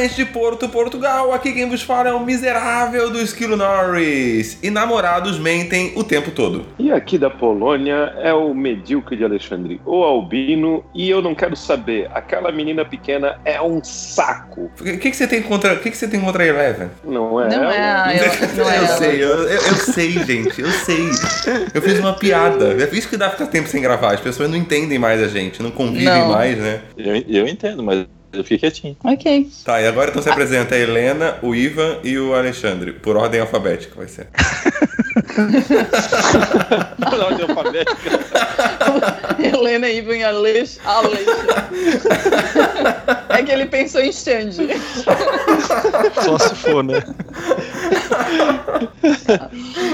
diretamente de Porto, Portugal, aqui quem vos fala é o miserável do Esquilo Norris. E namorados mentem o tempo todo. E aqui da Polônia é o medíocre de Alexandre, o albino, e eu não quero saber, aquela menina pequena é um saco. O que, que, que você tem contra. O que, que você tem contra a Eleven? Não é? Não ela? é, eu, não é eu sei, eu, eu- eu sei, gente, eu sei. Eu fiz uma piada. É isso que dá ficar tempo sem gravar. As pessoas não entendem mais a gente, não convivem Não. mais, né? Eu, eu entendo, mas eu fiquei quietinho. Ok. Tá, e agora então se apresenta a Helena, o Ivan e o Alexandre, por ordem alfabética vai ser. Por ordem alfabética. Helena Ivan e Alex. Alex. É que ele pensou em Xande. Só se for, né?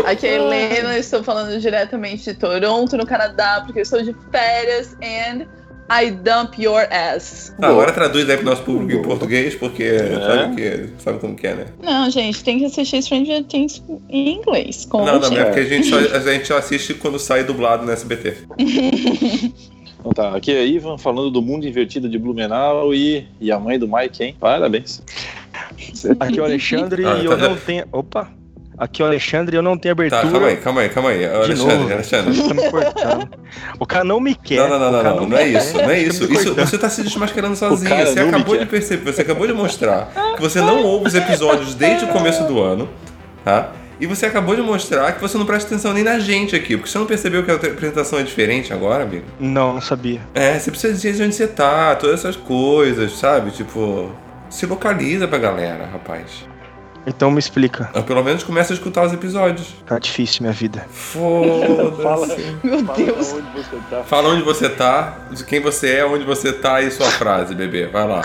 Aqui é a Helena, eu estou falando diretamente de Toronto, no Canadá, porque eu estou de férias and I dump your ass. Tá, agora traduz aí pro nosso público em português, porque sabe, o que, sabe como que é, né? Não, gente, tem que assistir Stranger Things em inglês. Com Não, não, é porque a gente, só, a gente só assiste quando sai dublado no SBT. Então tá, aqui é Ivan falando do mundo invertido de Blumenau e, e a mãe do Mike, hein? Parabéns. Aqui é o Alexandre Ah, e eu tá. não tenho. Opa! Aqui é o Alexandre e eu não tenho Tá, abertura. calma aí, calma aí, calma aí. De Alexandre, novo. Alexandre. Tá me cortando. O cara não me quer. Não, não, não, não, não, me não é isso, não é Tá isso. isso você tá se desmascarando sozinho. Você não acabou de perceber, você acabou de mostrar que você não ouve os episódios desde o começo do ano, tá? E você acabou de mostrar que você não presta atenção nem na gente aqui, porque você não percebeu que a apresentação é diferente agora, amigo? Não, não sabia. É, você precisa dizer onde você tá, todas essas coisas, sabe? Tipo, se localiza pra galera, rapaz. Então me explica. Ou pelo menos começa a escutar os episódios. Tá difícil minha vida. Fala. Foda-se. Meu Fala Deus. onde você tá. Fala onde você tá, de quem você é, onde você tá e sua frase, bebê. Vai lá.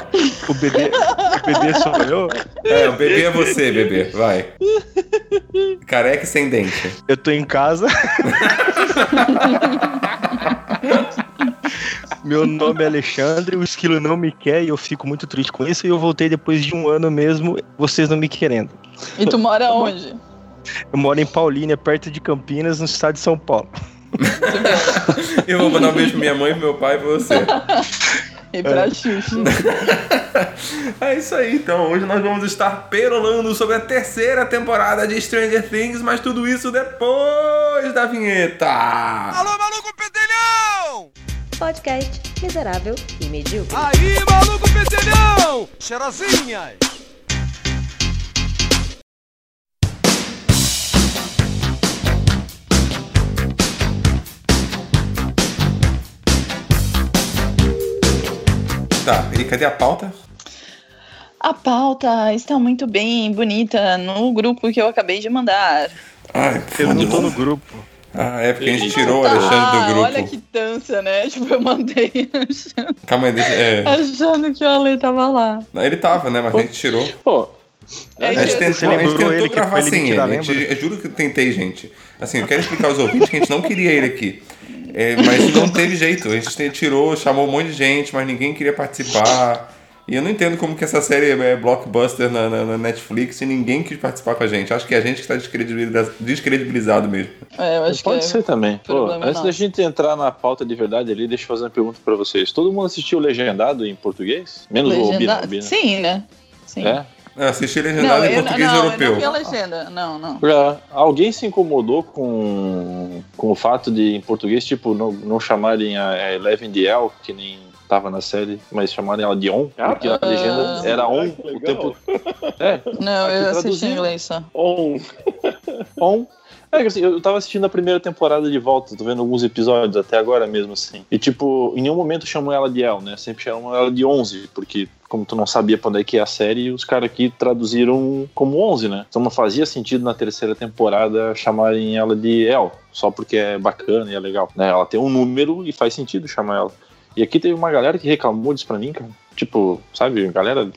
O bebê, o bebê sou eu. É, o bebê é você, bebê. Vai. Careca e sem dente. Eu tô em casa. Meu nome é Alexandre, o esquilo não me quer e eu fico muito triste com isso. E eu voltei depois de um ano mesmo, vocês não me querendo. E tu mora onde? Eu moro em Paulínia, perto de Campinas, no estado de São Paulo. Eu vou mandar um beijo pra minha mãe, pro meu pai e pra você. E pra Xuxa. É isso aí, então. Hoje nós vamos estar perolando sobre a terceira temporada de Stranger Things, mas tudo isso depois da vinheta. Alô, maluco pedelhão! Podcast miserável e medíocre. Aí, maluco pedelhão! Cheirosinhas! Tá, e cadê a pauta? A pauta está muito bem bonita no grupo que eu acabei de mandar. Ai, Eu não tô no grupo. Ah, é porque a gente tirou o Alexandre ah, do grupo. olha que dança, né? Tipo, eu mandei achando, Calma aí, deixa. É. achando que o Ale tava lá. Ele tava, né? Mas a gente tirou. Pô, É, A gente tentou, a gente tentou ele gravar ele sem ele. dá, A gente- lembra? eu juro que eu tentei, gente. Assim, eu quero explicar aos ouvintes que a gente não queria ele aqui. É, mas não teve jeito. A gente te- tirou, chamou um monte de gente, mas ninguém queria participar. E eu não entendo como que essa série é blockbuster na, na- na Netflix e ninguém quis participar com a gente. Acho que é a gente que está descredibiliza- descredibilizado mesmo. É, eu acho pode que é- ser também. Pô, antes nosso. da gente entrar na pauta de verdade ali, deixa eu fazer uma pergunta pra vocês. Todo mundo assistiu legendado em português? Menos o Albino. legenda... Albino. Sim, né? Sim. É? Eu assisti legendado em eu, português não, europeu. eu não legenda. Não, não. Já. Alguém se incomodou com, com o fato de, em português, tipo, não, não chamarem a, a Eleven de El, que nem tava na série, mas chamarem ela de On, porque a Ah. legenda era On que o tempo. É, Não, eu assisti em traduzindo. inglês só. On. On. É que assim, eu tava assistindo a primeira temporada de volta, tô vendo alguns episódios até agora mesmo, assim. E tipo, em nenhum momento chamam ela de El, né? Sempre chamam ela de 11, porque como tu não sabia pra onde é que é a série, os caras aqui traduziram como 11, né? Então não fazia sentido na terceira temporada chamarem ela de El, só porque é bacana e é legal. Né? Ela tem um número e faz sentido chamar ela. E aqui teve uma galera que reclamou disso pra mim, cara. Tipo, sabe, galera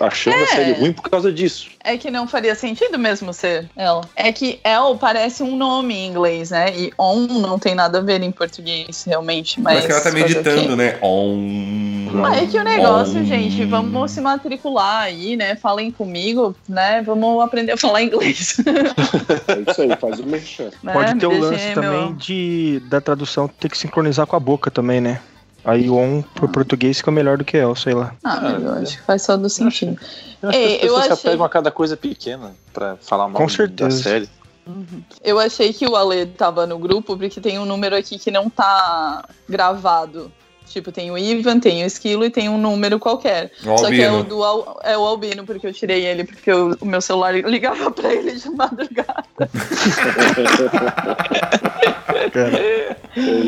achando É. a série ruim por causa disso. É que não faria sentido mesmo ser El. É que El parece um nome em inglês, né? E On não tem nada a ver em português, realmente. Mas Mas que ela tá meditando, né? Om. Mas é que o negócio, Om. gente, vamos se matricular aí, né? Falem comigo, né? Vamos aprender a falar inglês. É isso aí, faz o merchan. né? Pode ter o Me lance também de da tradução ter que sincronizar com a boca também, né? Aí o on pro português fica melhor do que el, sei lá. Ah, mas eu acho que faz todo sentido. Eu acho Ei, que as pessoas eu se achei- apegam a cada coisa pequena pra falar mal Com da certeza. série. Eu achei que o Ale tava no grupo porque tem um número aqui que não tá gravado. Tipo, tem o Ivan, tem o Esquilo e tem um número qualquer. O Só que é o, Albino. do, Al- é o Albino, porque eu tirei ele, porque eu- o meu celular ligava pra ele de madrugada.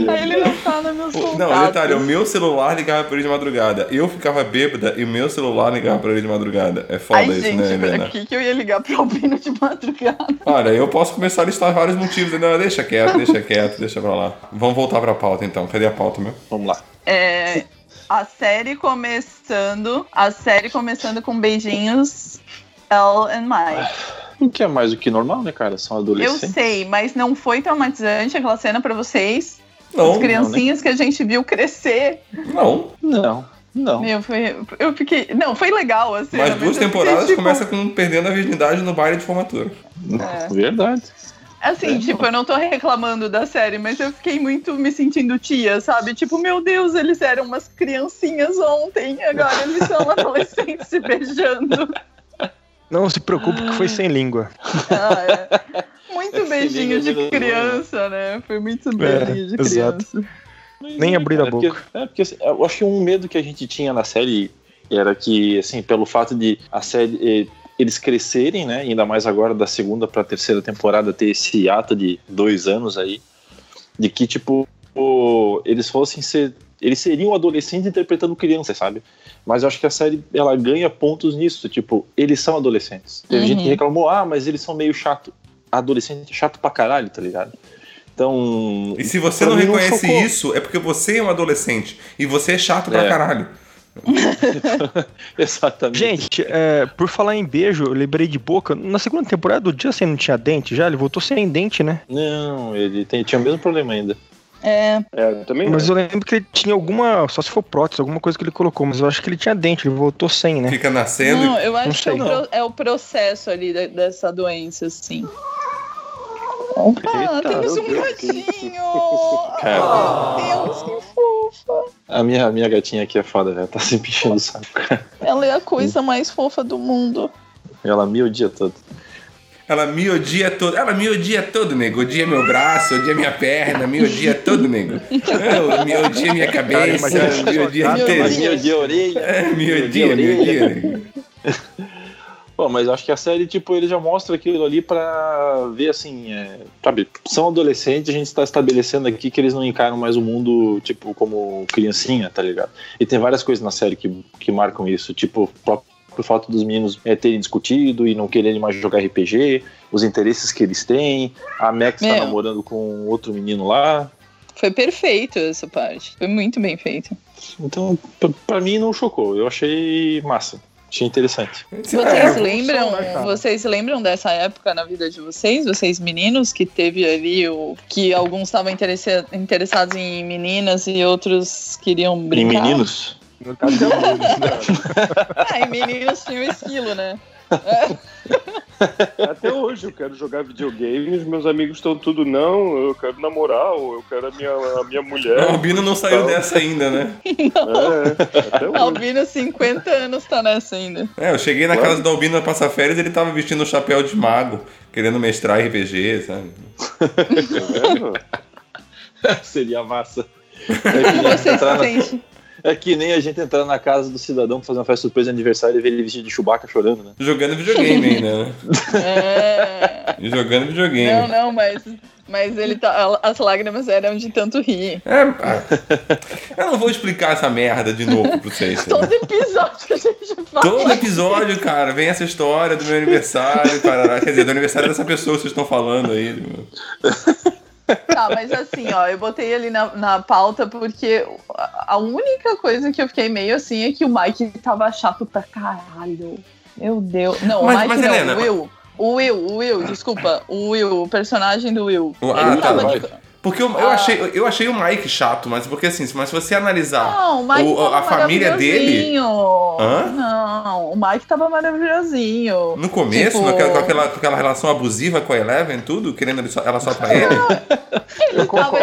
Aí ele não tá no meu contatos. Não, detalhe, o meu celular ligava pra ele de madrugada. Eu ficava bêbada e o meu celular ligava pra ele de madrugada. É foda Ai, isso, gente, né, Helena? que, que eu ia ligar pro Albino de madrugada? Olha, eu posso começar a listar vários motivos. Não, deixa quieto, deixa quieto, deixa pra lá. Vamos voltar pra pauta então. Cadê a pauta, meu? Vamos lá. É, a série começando. A série começando com beijinhos. Elle and Mike. O que é mais do que normal, né, cara? São Eu adolescentes. sei, mas não foi traumatizante aquela cena pra vocês? Não, As criancinhas que a gente viu crescer. não. Não, não. Meu, foi, eu fiquei. Não, foi legal a cena. Mas duas eu fiquei, temporadas tipo, começa com perdendo a virgindade no baile de formatura. É. Verdade. Assim, tipo, eu não tô reclamando da série, mas eu fiquei muito me sentindo tia, sabe? Tipo, meu Deus, eles eram umas criancinhas ontem, agora eles são adolescentes se beijando. Não se preocupe que foi sem língua. Ah, é. Muito beijinho de criança, né? Foi muito beijinho de exato. criança. Nem abrir a É porque- boca. É porque assim, eu acho que um medo que a gente tinha na série era que, assim, pelo fato de a série eh, eles crescerem, né? Ainda mais agora da segunda pra terceira temporada ter esse ato de dois anos aí, de que tipo o- eles fossem ser eles seriam adolescentes interpretando crianças, sabe? Mas eu acho que a série ela ganha pontos nisso, tipo, eles são adolescentes. Teve Uhum. gente que reclamou, ah, mas eles são meio chato. Adolescente é chato pra caralho, tá ligado? Então. E se você pra não reconhece chocou. isso, é porque você é um adolescente. E você é chato pra É. caralho. Exatamente. Gente, é, por falar em beijo, eu lembrei de boca. Na segunda temporada, o Justin não tinha dente já? Ele voltou sem dente, né? Não, ele tem- tinha o mesmo problema ainda. É, É, também Mas não. eu lembro que ele tinha alguma. Só se for prótese, alguma coisa que ele colocou. Mas eu acho que ele tinha dente, ele voltou sem, né? Fica nascendo não, e eu acho que é o, pro- é o processo ali da- dessa doença, assim. Opa, Eita, temos um gatinho! Cara. Deus, que fofa! A minha, a minha gatinha aqui é foda, velho. Tá sempre enchendo o saco. Ela é a coisa mais fofa do mundo. Ela mia o dia todo. Ela me odia todo. Ela me odia todo, nego. Odia meu braço, odia minha perna, me odia todo, nego. Eu, me odia minha cabeça, imagina me odia Meu inteiro. Deus. Mia o dia a orelha. É, me Me odia, me odia a odia, Pô, mas acho que a série, tipo, ele já mostra aquilo ali pra ver, assim, é, sabe, são adolescentes, a gente tá estabelecendo aqui que eles não encaram mais o mundo, tipo, como criancinha, tá ligado? E tem várias coisas na série que, que marcam isso, tipo, o próprio fato dos meninos é, terem discutido e não quererem mais jogar RPG, os interesses que eles têm, a Max tá Meu. namorando com outro menino lá, Foi perfeito essa parte. Foi muito bem feito. então, pra mim não chocou, eu achei massa, achei interessante. Vocês É, lembram? né? Vocês lembram dessa época na vida de vocês? Vocês meninos que teve ali o que alguns estavam interessa- interessados em meninas e outros queriam Em brincar? meninos, No caso, é um- Ah, e meninos tinham esquilo, né? Até hoje eu quero jogar videogame, os meus amigos estão tudo, não, eu quero namorar, ou eu quero a minha, a minha O mulher. Albino não saiu dessa ainda, né? É, até hoje. Albino, 50 anos, tá nessa ainda. É, eu cheguei na Claro. casa do Albino pra passar férias ele tava vestindo um chapéu de mago, querendo mestrar RPG, sabe? Vendo? seria massa. É Você entrar se na, sente. É que nem a gente entrar na casa do cidadão pra fazer uma festa surpresa de aniversário e ver ele vestido de Chewbacca chorando, né? Jogando videogame ainda, né? É... E Jogando videogame. Não, não, mas, mas ele tá, as lágrimas eram de tanto rir. É, ah, eu não vou explicar essa merda de novo pra vocês. Todo episódio que a gente fala. Todo episódio, cara, vem essa história do meu aniversário, parará. Quer dizer, do aniversário dessa pessoa que vocês estão falando aí. Tá, mas assim, ó, eu botei ele na, na pauta porque a única coisa que eu fiquei meio assim é que o Mike tava chato pra caralho. Meu Deus. Não, Mas- o Mike mas, não, Helena, o Will. O Will, o Will, desculpa. O Will, o personagem do Will. Ah, ele tá, tava de... Porque eu, eu Ah. achei, eu achei o Mike chato, mas porque assim, mas se você analisar Não, o a família dele. Hã? Não, o Mike tava maravilhosinho. No começo, Tipo, naquela- com, aquela, com aquela relação abusiva com a Eleven, tudo, querendo ela só pra ele. Ele tava,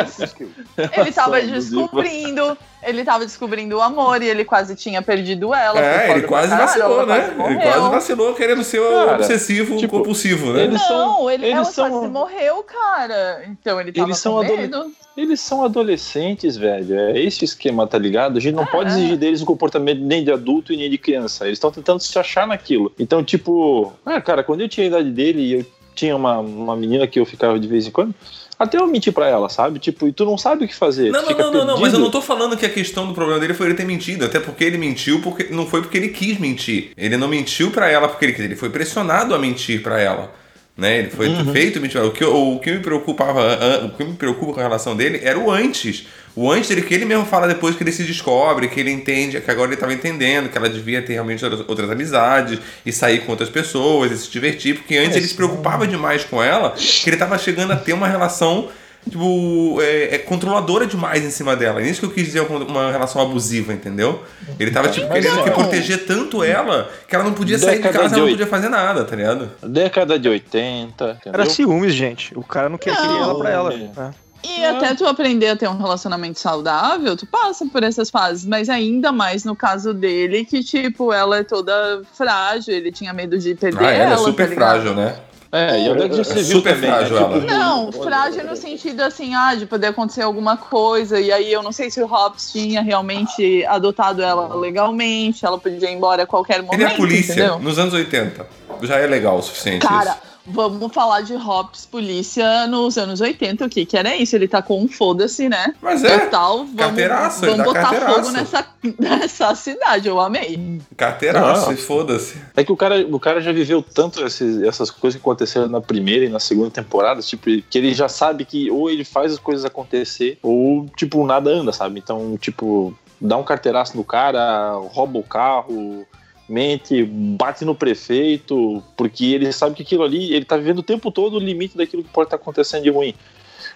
ele tava abusiva. descobrindo, ele tava descobrindo o amor e ele quase tinha perdido ela. É, ele quase vacilou, né? quase Ele quase vacilou querendo ser o Cara, obsessivo, tipo, compulsivo, né? eles são- Não, ele, eles ela são- quase morreu, cara. Então ele tava Eles são com adole- medo. Eles são adolescentes, velho. É esse o esquema, tá ligado? A gente não pode É. exigir deles um comportamento nem de adulto e nem de criança. Eles estão tentando se achar naquilo. Então, tipo, ah, cara, quando eu tinha a idade dele e eu tinha uma, uma menina que eu ficava de vez em quando, até eu menti pra ela, sabe? Tipo, e tu não sabe o que fazer. Não, não, não, não, não, mas eu não tô falando que a questão do problema dele foi ele ter mentido, até porque ele mentiu porque não foi porque ele quis mentir. Ele não mentiu pra ela porque ele quis, ele foi pressionado a mentir pra ela. Né? Ele foi Uhum. feito mentir. O que, o que me preocupava, o que me preocupa com a relação dele era o antes. O antes dele que ele mesmo fala depois que ele se descobre, que ele entende, que agora ele estava entendendo que ela devia ter realmente outras, outras amizades e sair com outras pessoas e se divertir, porque antes É, ele se preocupava demais com ela, que ele estava chegando a ter uma relação tipo, é, é controladora demais em cima dela. É isso que eu quis dizer com uma relação abusiva, entendeu? Ele tava, tipo, Mas querendo não. que proteger tanto ela que ela não podia sair de Década casa, de ela não podia fazer nada, tá ligado? Década de 80, entendeu? Era ciúmes, gente. O cara não queria Não. ela pra ela. É. né? E até tu aprender a ter um relacionamento saudável, tu passa por essas fases, mas ainda mais no caso dele, que, tipo, ela é toda frágil, ele tinha medo de perder Ah, ela ela. é super tá frágil, né? É, e agora que você É viu super também, frágil né? ela. Tipo, Não, frágil no sentido assim, ah, de poder acontecer alguma coisa, e aí eu não sei se o Hobbs tinha realmente adotado ela legalmente, ela podia ir embora a qualquer momento. Ele é polícia, entendeu? nos anos 80. Já é legal o suficiente Cara, isso. Vamos falar de Hobbs polícia nos anos 80, o que que era isso? Ele tá com um foda-se, né? Mas é, Total, vamos, carteiraço, vamos botar carteiraço. fogo nessa, nessa cidade, eu amei. carteiraço, e foda-se. É que o cara, o cara já viveu tanto esses- essas coisas que aconteceram na primeira e na segunda temporada, tipo, que ele já sabe que ou ele faz as coisas acontecer, ou, tipo, nada anda, sabe? Então, tipo, dá um carteiraço no cara, rouba o carro, mente, bate no prefeito, porque ele sabe que aquilo ali, ele tá vivendo o tempo todo o limite daquilo que pode estar acontecendo de ruim.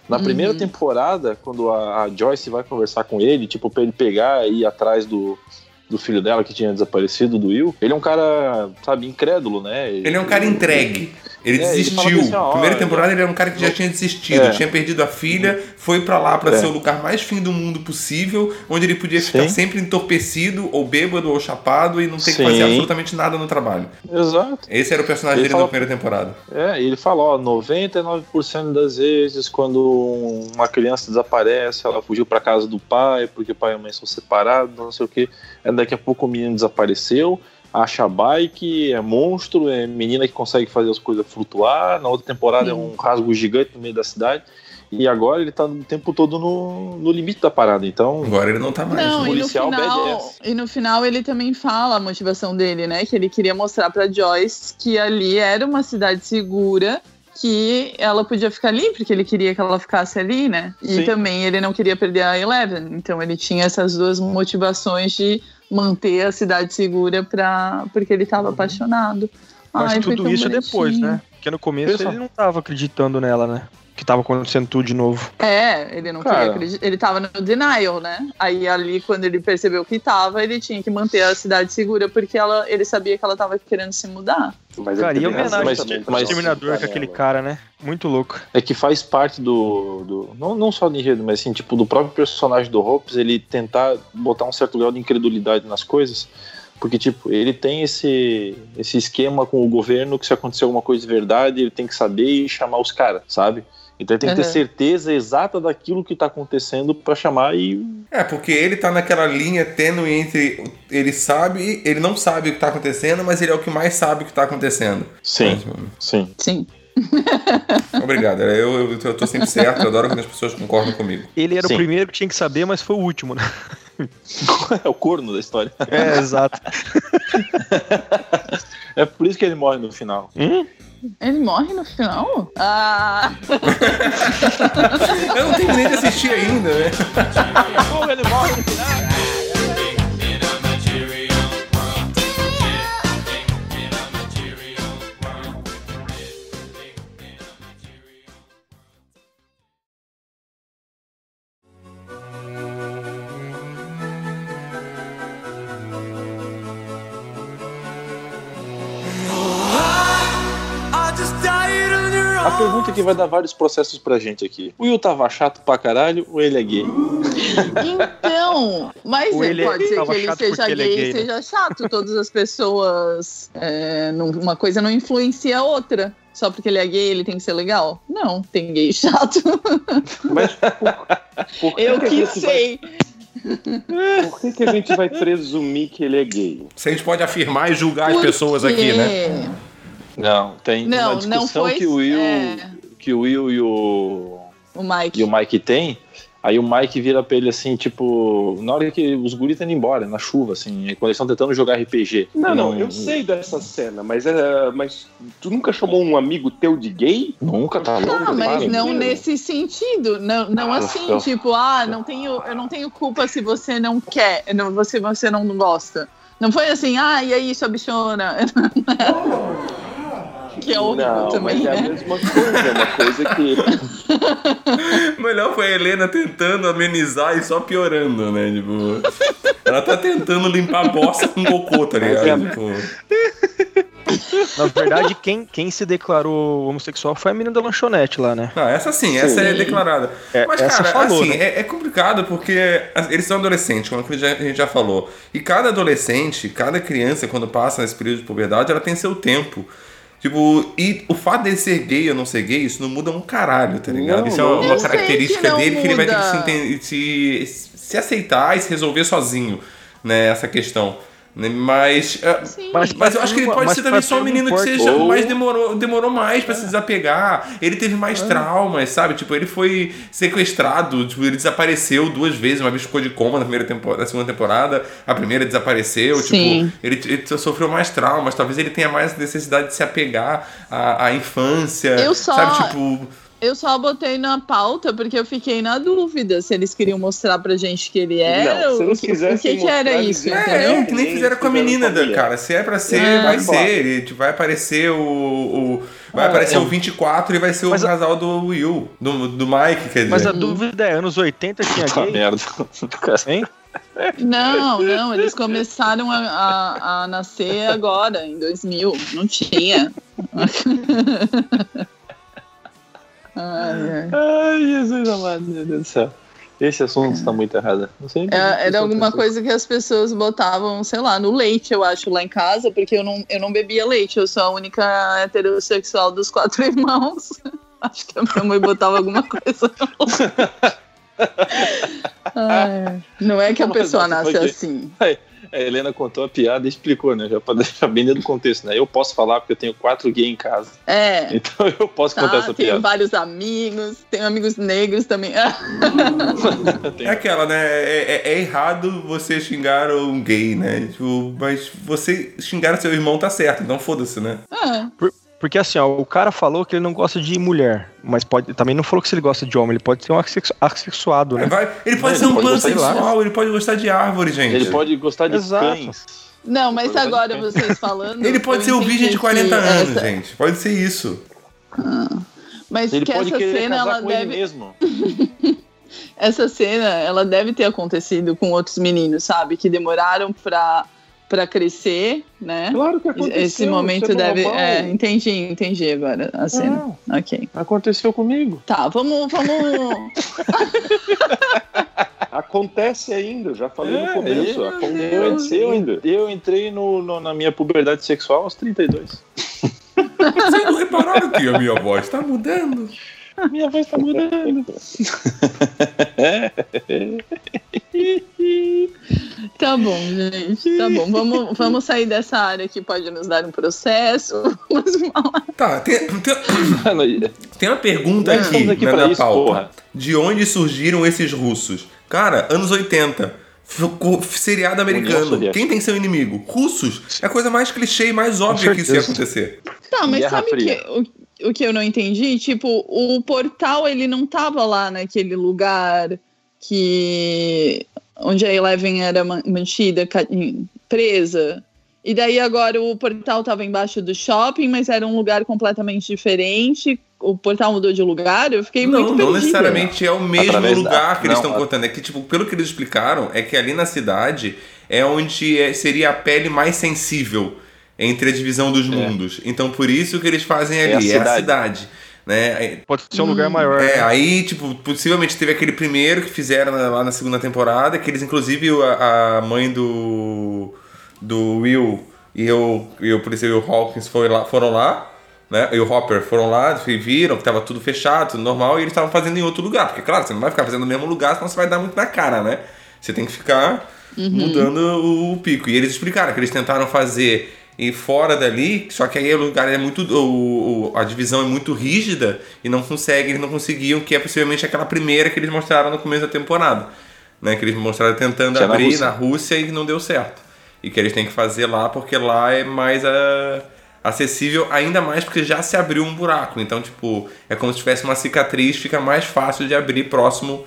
Na Uhum. primeira temporada, quando a, a Joyce vai conversar com ele, tipo, pra ele pegar e ir atrás do, do filho dela que tinha desaparecido, do Will, ele é um cara, sabe, incrédulo, né? Ele é um cara entregue. Ele É, ele desistiu. ó, Primeira temporada ele era um cara que já tinha desistido, É. tinha perdido a filha, foi pra lá pra É. ser o lugar mais fim do mundo possível, onde ele podia ficar Sim. sempre entorpecido, ou bêbado, ou chapado, e não ter que Sim. fazer absolutamente nada no trabalho. Exato. Esse era o personagem Ele dele fala- na primeira temporada. É, e ele fala, ó, 99% das vezes quando uma criança desaparece, ela fugiu pra casa do pai, porque o pai e a mãe são separados, não sei o que. Daqui a pouco o menino desapareceu, acha bike, é monstro, é menina que consegue fazer as coisas flutuar. Na outra temporada é um rasgo gigante no meio da cidade. E agora ele tá o tempo todo no, no limite da parada. Então, Agora ele não tá mais. Não, né? e no, policial final, badass. e no final ele também fala a motivação dele, né? Que ele queria mostrar pra Joyce que ali era uma cidade segura, que ela podia ficar ali, porque ele queria que ela ficasse ali, né? E Sim. também ele não queria perder a Eleven. Então ele tinha essas duas motivações de manter a cidade segura pra, porque ele estava apaixonado. Mas Ai, tudo isso é depois, bonitinho. né? Porque no começo Pessoal. ele não tava acreditando nela, né? Que tava acontecendo tudo de novo. É, ele não Cara. queria acreditar. Ele tava no denial, né? Aí ali, quando ele percebeu que tava, ele tinha que manter a cidade segura, porque ela, ele sabia que ela tava querendo se mudar. Mas Cara, ele e homenagem mas- também pra mas- Exterminador com aquele cara, né? Muito louco. é que faz parte do. do não, não só do enredo, mas assim, tipo, do próprio personagem do Hopes, ele tentar botar um certo grau de incredulidade nas coisas. Porque, tipo, ele tem esse, esse esquema com o governo que se acontecer alguma coisa de verdade, ele tem que saber e chamar os caras, sabe? Então ele tem que ter Uhum. certeza exata daquilo que tá acontecendo pra chamar e. É, porque ele tá naquela linha tênue entre ele sabe, ele não sabe o que tá acontecendo, mas ele é o que mais sabe o que tá acontecendo. Sim, sim. Sim. Obrigado. Eu, eu, eu tô sempre certo, eu adoro quando as pessoas concordam comigo. Ele era Sim. o primeiro que tinha que saber, mas foi o último, né? É o corno da história. É, exato. É por isso que ele morre no final. Hum? Ele morre no final? Ah! Eu não terminei de assistir ainda, né? Como ele morre no final? A pergunta que vai dar vários processos pra gente aqui. O Will tava chato pra caralho ou ele é gay? Então, mas ele pode ser tava que ele chato seja porque ele é gay gay, e né? seja chato. Todas as pessoas. é, uma coisa não influencia a outra. Só porque ele é gay, ele tem que ser legal? Não, tem gay chato. Mas por, por que Eu que que vai- sei. por que, que a gente vai presumir que ele é gay? Se a gente pode afirmar e julgar as pessoas aqui, né? Não, tem Não, uma não discussão foi. que o Will, é, que o Will e o o Mike. e o Mike tem. Aí o Mike vira pra ele assim, tipo, na hora que os guris estão indo embora, na chuva, assim, quando eles estão tentando jogar RPG. Não, não, eu sei dessa cena, mas, é, mas tu nunca chamou um amigo teu de gay? Nunca tá louco. Não, mas não nesse sentido. Não, não Ah, assim, então. tipo, ah, não tenho, eu não tenho culpa se você não quer, não, você, você não gosta. Não foi assim, ah, e aí, sua bichona? que é horrível não, também, mas é a né? mesma coisa, é uma coisa que. Melhor foi a Helena tentando amenizar e só piorando, né? Tipo, ela tá tentando limpar a bosta com cocô, tá ligado? Tipo, Na verdade, quem, quem se declarou homossexual foi a menina da lanchonete lá, né? não, essa sim, essa é Sim. declarada. É, Mas, essa cara, falou, assim, né? é, é complicado porque eles são adolescentes, como a gente já falou. E cada adolescente, cada criança, quando passa nesse período de puberdade, ela tem seu tempo. Tipo, e o fato dele ser gay ou não ser gay, isso não muda um caralho, tá ligado? Não, isso é uma, característica que dele que ele vai ter que se, muda. se, se aceitar e se resolver sozinho, né? Essa questão. Né? Mas. ah, Sim. mas, pra eu acho que ele pode mas ser também só um menino que seja Ou- mais demorou, demorou mais pra se desapegar. Ele teve mais traumas, sabe? Tipo, ele foi sequestrado, tipo, ele desapareceu duas vezes, uma vez ficou de coma na primeira temporada, na segunda temporada, a primeira desapareceu, Sim. tipo, ele, ele sofreu mais traumas, talvez ele tenha mais necessidade de se apegar à, à infância. Eu só- Sabe, tipo. Eu só botei na pauta porque eu fiquei na dúvida se eles queriam mostrar pra gente que ele era. Não, se o eles que, o quisessem que, que era isso, entendeu? É, que nem fizeram com a menina, a mulher. cara. Se é pra ser, É, vai ser. Ele vai aparecer o. o- vai Ah, aparecer é. o 24 e vai ser Mas o a- casal do Will, do, do Mike, quer dizer. Mas a dúvida é, anos 80 tinha gay, merda. hein? Não, não, eles começaram a, a, a nascer agora, em 2000. Não tinha. Ai, ai. Ai, Jesus amado, meu Deus do céu. Esse assunto está muito errado. Não sei. É, Era alguma coisa que as pessoas botavam, sei lá, no leite, eu acho, lá em casa, porque eu não, eu não bebia leite, eu sou a única heterossexual dos quatro irmãos. Acho que a minha mãe botava alguma coisa no leite. Ai, não é que a pessoa nasce assim. A Helena contou a piada e explicou, né? Já pra deixar bem dentro do contexto, né? Eu posso falar porque eu tenho quatro gays em casa. É. Então eu posso contar Tá, essa tenho piada. vários amigos, tenho amigos negros também. Ah, É aquela, né? É, é- é errado você xingar um gay, né? Tipo, mas você xingar seu irmão tá certo, então foda-se, né? ah, Porque assim, ó, o cara falou que ele não gosta de mulher, mas pode também não falou que se ele gosta de homem, ele pode ser um assexu- assexuado, né? Vai- ele pode Ele ser um pode gostar de pansexual, ele pode gostar de árvore, gente. Ele pode gostar de Exato. cães. Não, mas agora vocês falando. Ele pode ser o virgem de 40 que anos, essa- gente. Pode ser isso. Mas Ele que pode essa cena, casar ela com ele deve. mesmo. Essa cena, ela deve ter acontecido com outros meninos, sabe? Que demoraram pra, pra crescer, né? Claro que aconteceu. Esse momento é deve. É, entendi, entendi agora a cena. Ok. Aconteceu comigo. Tá, vamos. vamos... Acontece ainda, já falei no É, começo. eu, Acontece eu, ainda. eu entrei no, no- na minha puberdade sexual aos 32. Vocês não repararam que a minha voz tá mudando? Minha voz tá mudando. Tá bom, gente. Tá bom. Vamos, vamos sair dessa área que pode nos dar um processo. Vamos falar. Tá, tem, tem, tem uma pergunta Nós aqui, aqui na, pra na isso, pauta. porra. De onde surgiram esses russos? Cara, anos 80. Ficou seriado americano. Quem tem seu inimigo? Russos. É a coisa mais clichê e mais óbvia que isso ia acontecer. Tá, mas Guerra sabe Fria. que, o, o que eu não entendi? Tipo, o portal ele não tava lá naquele lugar que onde a Eleven era ma- mantida, presa. E daí agora o portal tava embaixo do shopping, mas era um lugar completamente diferente. O portal mudou de lugar. Eu fiquei Não, muito não perdida. necessariamente é o mesmo Através da- lugar que eles não, estão a- contando. É que, tipo, pelo que eles explicaram, é que ali na cidade é onde é- seria a pele mais sensível entre a divisão dos mundos. Então, por isso que eles fazem É a ali, é a cidade. Né? Pode ser um lugar maior. É, né? aí, tipo, possivelmente teve aquele primeiro que fizeram lá na segunda temporada, que eles, inclusive, a, a mãe do, do Will e o, e o policial Will Hawkins foi lá, foram lá, né? E o Hopper foram lá, e viram que tava tudo fechado, tudo normal, e eles estavam fazendo em outro lugar. Porque, claro, você não vai ficar fazendo no mesmo lugar, senão você vai dar muito na cara, né? Você tem que ficar mudando o, o pico. E eles explicaram que eles tentaram fazer e fora dali, só que aí o lugar é muito. O, o- a divisão é muito rígida e não consegue, eles não conseguiam, que é possivelmente aquela primeira que eles mostraram no começo da temporada. Né, que eles mostraram tentando Que é na abrir Rússia. na Rússia e não deu certo. E que eles têm que fazer lá porque lá é mais ah, acessível, ainda mais porque já se abriu um buraco. Então, tipo, é como se tivesse uma cicatriz, fica mais fácil de abrir próximo,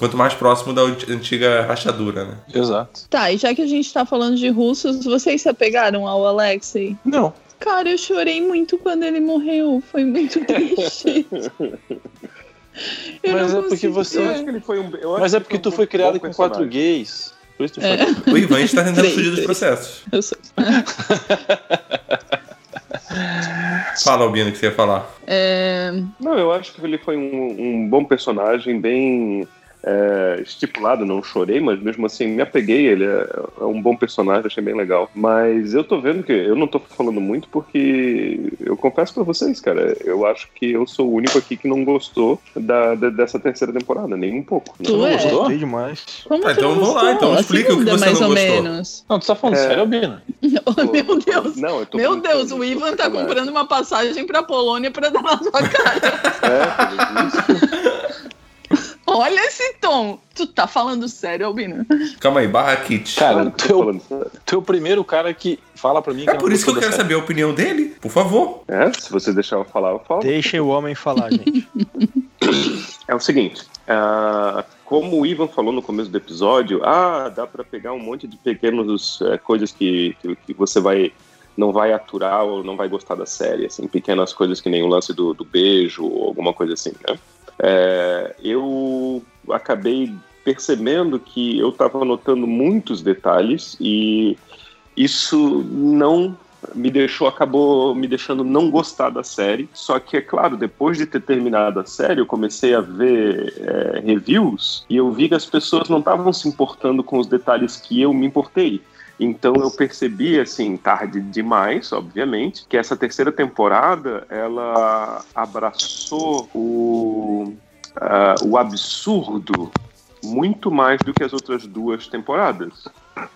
quanto mais próximo da antiga rachadura, né? Exato. Tá, e já que a gente tá falando de russos, vocês se apegaram ao Alexei? Não. Cara, eu chorei muito quando ele morreu. Foi muito triste. Eu Mas não é porque você- Eu acho que ele foi um. eu acho Mas é que porque tu foi criado com quatro gays. Por isso tu É. foi. O Ivan está tentando Três, fugir dos processos. Eu sou- Fala, Albino, o que você ia falar. É, Não, eu acho que ele foi um, um bom personagem, bem é, estipulado. Não chorei, mas mesmo assim me apeguei. Ele é, é um bom personagem, achei bem legal. Mas eu tô vendo que eu não tô falando muito porque eu confesso pra vocês, cara, eu acho que eu sou o único aqui que não gostou da, da- dessa terceira temporada, nem um pouco. Tu Não é? gostou? Gostei demais. Como Ah, então vamos lá, então A explica o que você mais não ou gostou. menos. Não, tu tá falando É. sério, Albino? Oh, meu Deus. Não, eu tô Meu Deus, o Ivan tá comprando uma passagem pra Polônia pra dar na sua cara. É. Olha esse tom. Tu tá falando sério, Albino? Calma aí, barra kit. Cara, sério. tu é o primeiro cara que fala pra mim que é não por isso que eu quero da saber a opinião dele, por favor. É, se você deixar eu falar, eu falo. Deixem o homem falar, gente. É o seguinte, ah, como o Ivan falou no começo do episódio, ah, dá pra pegar um monte de pequenas eh, coisas que, que, que você vai não vai aturar ou não vai gostar da série, assim, pequenas coisas que nem o lance do, do beijo ou alguma coisa assim, né? É, eu acabei percebendo que eu estava notando muitos detalhes e isso não me deixou, acabou me deixando não gostar da série. Só que, é claro, depois de ter terminado a série, eu comecei a ver é, reviews e eu vi que as pessoas não estavam se importando com os detalhes que eu me importei. Então eu percebi, assim, tarde demais, obviamente, que essa terceira temporada ela abraçou o, ah, o absurdo muito mais do que as outras duas temporadas.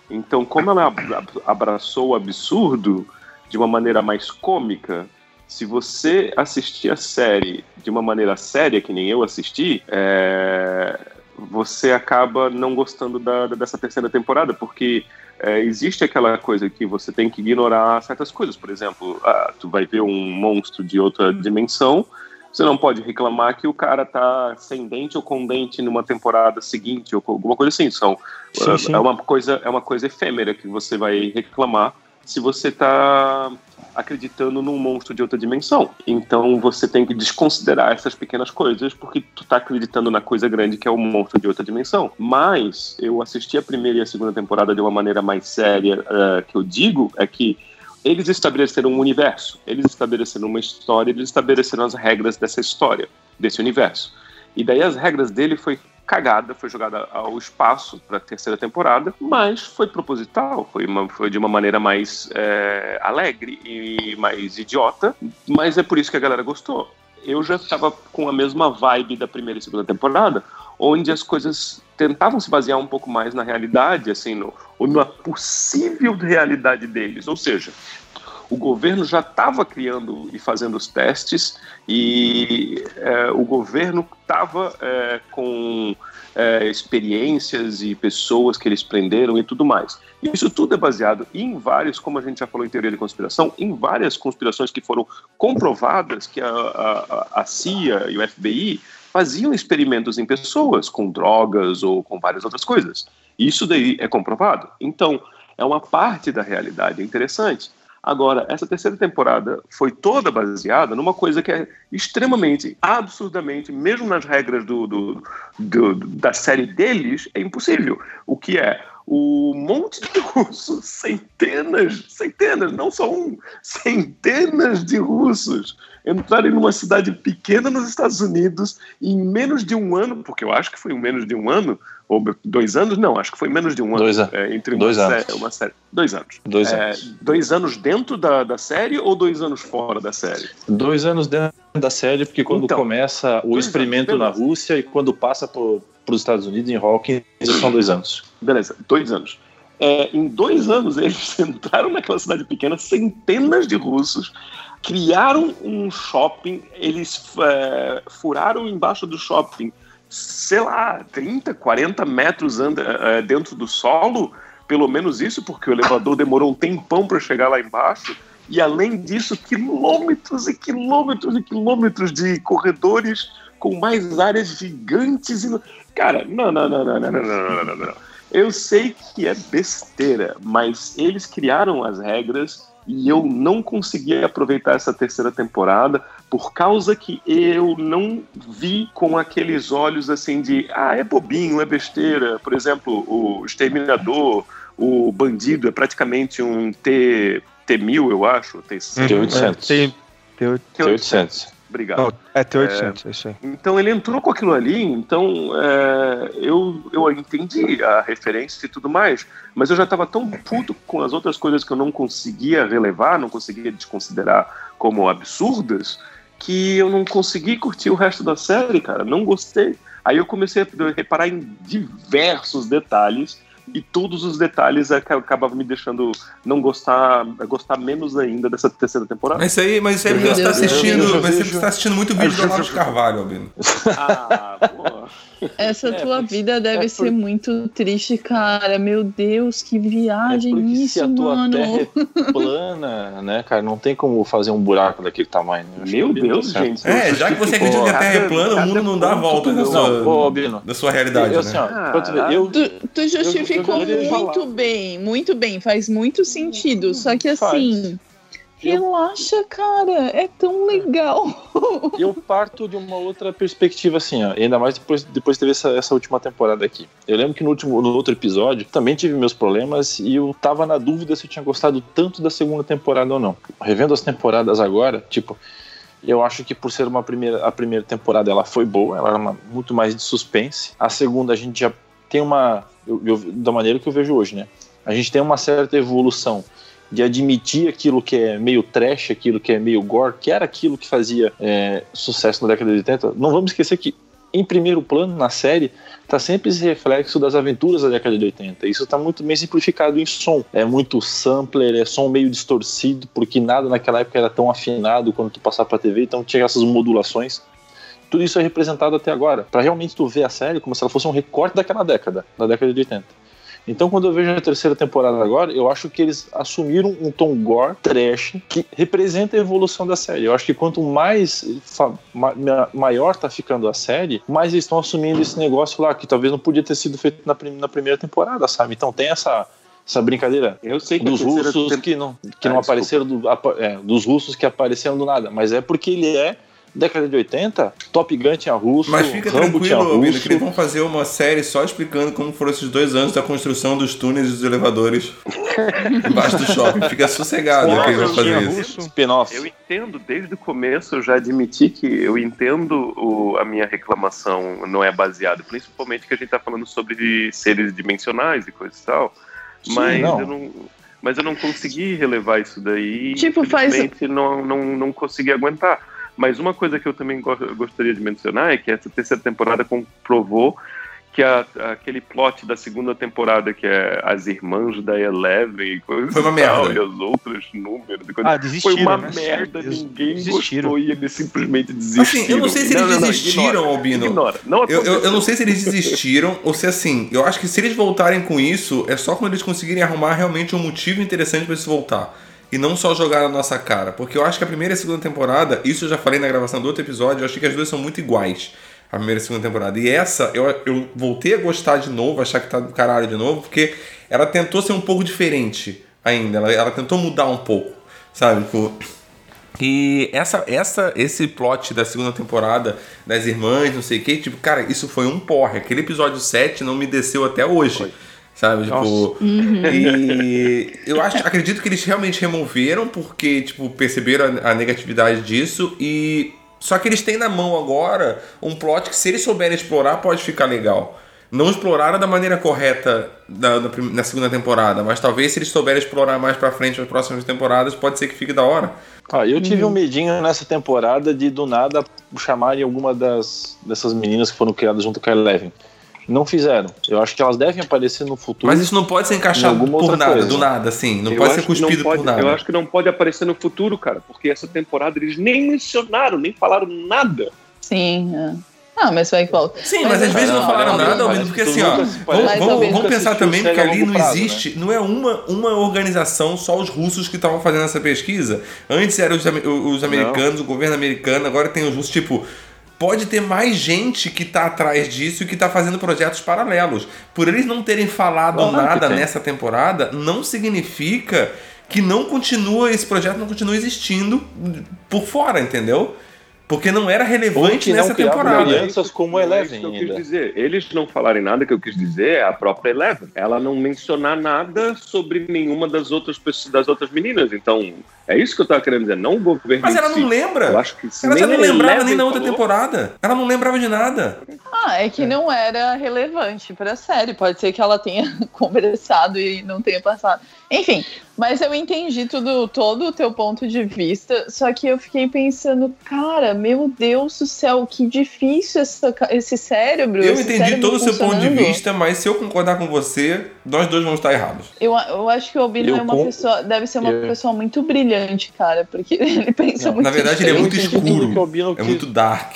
Então, como ela abra- abraçou o absurdo de uma maneira mais cômica, se você assistir a série de uma maneira séria, que nem eu assisti, é, você acaba não gostando da- dessa terceira temporada, porque é, existe aquela coisa que você tem que ignorar certas coisas. Por exemplo, ah, tu vai ver um monstro de outra dimensão, você não pode reclamar que o cara tá sem dente ou com dente numa temporada seguinte ou alguma coisa assim. São, Sim, é- sim. É uma coisa é uma coisa efêmera que você vai reclamar se você tá acreditando num monstro de outra dimensão. Então você tem que desconsiderar essas pequenas coisas porque tu tá acreditando na coisa grande que é o monstro de outra dimensão. Mas eu assisti a primeira e a segunda temporada de uma maneira mais séria, eh, que eu digo é que eles estabeleceram um universo, eles estabeleceram uma história, eles estabeleceram as regras dessa história, desse universo. E daí as regras dele foi cagada, foi jogada ao espaço para a terceira temporada, mas foi proposital, foi, uma- foi de uma maneira mais é, alegre e mais idiota, mas é por isso que a galera gostou. Eu já estava com a mesma vibe da primeira e segunda temporada, onde as coisas tentavam se basear um pouco mais na realidade, assim, no, ou na possível realidade deles. Ou seja, o governo já estava criando e fazendo os testes e é, o governo estava é, com é, experiências e pessoas que eles prenderam e tudo mais. Isso tudo é baseado em vários, como a gente já falou em teoria de conspiração, em várias conspirações que foram comprovadas que a, a, a CIA e o FBI faziam experimentos em pessoas com drogas ou com várias outras coisas. Isso daí é comprovado. Então, é uma parte da realidade interessante. Agora, essa terceira temporada foi toda baseada numa coisa que é extremamente, absurdamente, mesmo nas regras do, do, do, da série deles, é impossível. O que é o monte de russos, centenas, centenas, não só um, centenas de russos entrarem numa cidade pequena nos Estados Unidos em menos de um ano, porque eu acho que foi em menos de um ano, ou dois anos, não, acho que foi menos de um ano. Dois an- é, entre uma, dois anos. sé- uma série. Dois anos. Dois É, anos. dois anos dentro da, da série ou dois anos fora da série? Dois anos dentro da série, porque quando Então, começa o experimento anos, na. Rússia e quando passa para os Estados Unidos em Hawkins, são dois anos. Beleza, dois anos. É, em dois anos, eles entraram naquela cidade pequena, centenas de russos, criaram um shopping, eles é, furaram embaixo do shopping, sei lá, 30, 40 metros anda, é, dentro do solo, pelo menos isso, porque o elevador demorou um tempão para chegar lá embaixo. E além disso, quilômetros e quilômetros e quilômetros de corredores com mais áreas gigantes. E... Cara, não, não, não, não, não, não, não, não, não, não. Eu sei que é besteira, mas eles criaram as regras e eu não consegui aproveitar essa terceira temporada por causa que eu não vi com aqueles olhos assim de ah, é bobinho, é besteira. Por exemplo, o Exterminador, o Bandido é praticamente um T, T1000, eu acho, T100. T800. Tem, tem, oito- T800. Obrigado. não, é T800, é isso aí. Então ele entrou com aquilo ali, então é, eu, eu entendi a referência e tudo mais, mas eu já estava tão puto com as outras coisas que eu não conseguia relevar, não conseguia desconsiderar como absurdas, que eu não consegui curtir o resto da série, cara, não gostei. Aí eu comecei a reparar em diversos detalhes e todos os detalhes aca- acabavam me deixando não gostar, gostar menos ainda dessa terceira temporada. Mas isso aí, mas isso aí é você tá eu assistindo. Mas você vejo- tá assistindo muito vídeo do Olavo Carvalho, Albino. Ah, pô. Essa É, tua vida deve é ser por- muito triste, cara. Meu Deus, que É viagem se isso, a tua mano. terra é plana, né, cara, não tem como fazer um buraco daquele tamanho. Eu acho Meu Deus, gente. É, já que você acredita que a Terra é plana, o mundo não dá a volta da sua, da sua realidade, eu, assim, né? ó, pra tu ver, eu, Tu, tu justificou eu deveria muito falar. bem, muito bem, faz muito sentido. Só que Faz. Assim, Eu- relaxa, cara, é tão legal. eu parto de uma outra perspectiva, assim, ó, ainda mais depois, depois teve essa, essa última temporada aqui. Eu lembro que no, último, no outro episódio também tive meus problemas e eu tava na dúvida se eu tinha gostado tanto da segunda temporada ou não. Revendo as temporadas agora, tipo, eu acho que por ser uma primeira, a primeira temporada ela foi boa, ela era uma- muito mais de suspense. A segunda a gente já tem uma, eu- eu- da maneira que eu vejo hoje, né? A gente tem uma certa evolução de admitir aquilo que é meio trash, aquilo que é meio gore, que era aquilo que fazia é, sucesso na década de 80. Não vamos esquecer que, em primeiro plano, na série, tá sempre esse reflexo das aventuras da década de 80. Isso tá muito bem simplificado em som. É muito sampler, é som meio distorcido, porque nada naquela época era tão afinado quando tu passar pra TV, então tinha essas modulações. Tudo isso é representado até agora, Pra realmente tu ver a série como se ela fosse um recorte daquela década, da década de 80. Então, quando eu vejo a terceira temporada agora, eu acho que eles assumiram um tom gore, trash, que representa a evolução da série. Eu acho que quanto mais ma- ma- maior tá ficando a série, mais eles estão assumindo esse negócio lá, que talvez não podia ter sido feito na, prim- na primeira temporada, sabe? Então tem essa, essa brincadeira Eu sei que dos russos tem- que não, que não Ah, apareceram, do- é, dos russos que apareceram do nada, mas é porque ele é década de 80, Top Gun tinha russo, Mas fica Rambo tinha tranquilo, Albino, que russo. eles vão fazer uma série só explicando como foram esses dois anos da construção dos túneis e dos elevadores embaixo do shopping. Fica sossegado que eles vão fazer isso. russo. Eu entendo, desde o começo eu já admiti que eu entendo o- a minha reclamação não é baseada, principalmente que a gente tá falando sobre seres dimensionais e coisa e tal, Sim, mas não. eu não mas eu não consegui relevar isso daí Tipo, faz- não, não, não consegui aguentar. Mas uma coisa que eu também go- gostaria de mencionar é que essa terceira temporada comprovou que a- aquele plot da segunda temporada, que é as irmãs da Eleven e coisas Foi uma e tal, merda. e os outros números. coisas. Ah, Foi desistiram, uma né? merda, Eles ninguém desistiram. gostou e eles simplesmente desistiram. Assim, eu não sei se eles Não, não, não, desistiram, ignora, Albino. Ignora. Não Eu, eu, eu não sei se eles desistiram ou se assim. Eu acho que se eles voltarem com isso, é só quando eles conseguirem arrumar realmente um motivo interessante pra isso voltar. E não só jogar na nossa cara. Porque eu acho que a primeira e a segunda temporada, isso eu já falei na gravação do outro episódio, eu achei que as duas são muito iguais. A primeira e a segunda temporada. E essa, eu, eu voltei a gostar de novo, achar que tá do caralho de novo, porque ela tentou ser um pouco diferente ainda. Ela, ela tentou mudar um pouco, sabe? Tipo, e essa, essa, esse plot da segunda temporada das irmãs, não sei o que, tipo, cara, isso foi um porre. Aquele episódio 7 não me desceu até hoje. Sabe, tipo. E eu acho, acredito que eles realmente removeram porque, tipo, perceberam a, a negatividade disso e. Só que eles têm na mão agora um plot que, se eles souberem explorar, pode ficar legal. Não exploraram da maneira correta na, na na segunda temporada, mas talvez se eles souberem explorar mais pra frente nas próximas temporadas, pode ser que fique da hora. Ah, eu tive um medinho nessa temporada de do nada chamarem alguma das dessas meninas que foram criadas junto com a Eleven. Não fizeram. Eu acho que elas devem aparecer no futuro. Mas isso não pode ser encaixado por nada, coisa. do nada, assim. Não Eu pode ser que não cuspido pode- por nada. Eu acho que não pode aparecer no futuro, cara, porque essa temporada eles nem mencionaram, nem falaram nada. Sim. é. Ah, mas vai que volta. Sim, mas, Mas às não, vezes não, não, falaram não, nada, que porque assim, ó, vamos, que vamos, vamos pensar também a ali não prazo, existe, não é uma, uma organização, só os russos que estavam fazendo essa pesquisa. Antes eram os, os americanos, o governo americano, agora tem os russos, tipo. Pode ter mais gente que tá atrás disso e que tá fazendo projetos paralelos. Por eles não terem falado Claro nada nessa temporada, não significa que não continua, esse projeto não continua existindo por fora, entendeu? Porque não era relevante não nessa temporada. alianças como é isso Eleven que eu quis dizer. Eles não falarem nada, que eu quis dizer é a própria Eleven. Ela não mencionar nada sobre nenhuma das outras pessoas, das outras meninas. Então, é isso que eu tava querendo dizer, não o governo. Mas ela si. não lembra. Eu acho que se Ela já nem não lembrava Eleven nem na outra falou, temporada. Ela não lembrava de nada. Ah, é que não era relevante pra série. Pode ser que ela tenha conversado e não tenha passado. Enfim, mas eu entendi tudo, todo o teu ponto de vista. Só que eu fiquei pensando, cara, meu Deus do céu, que difícil essa esse cérebro. Eu esse entendi cérebro todo o seu ponto de vista, mas se eu concordar com você, nós dois vamos estar errados. Eu, eu acho que o Albino Eu é uma com- pessoa, deve ser uma eu- pessoa muito brilhante, cara, porque ele pensa Não, muito Na verdade, ele é muito escuro. É quis- muito dark.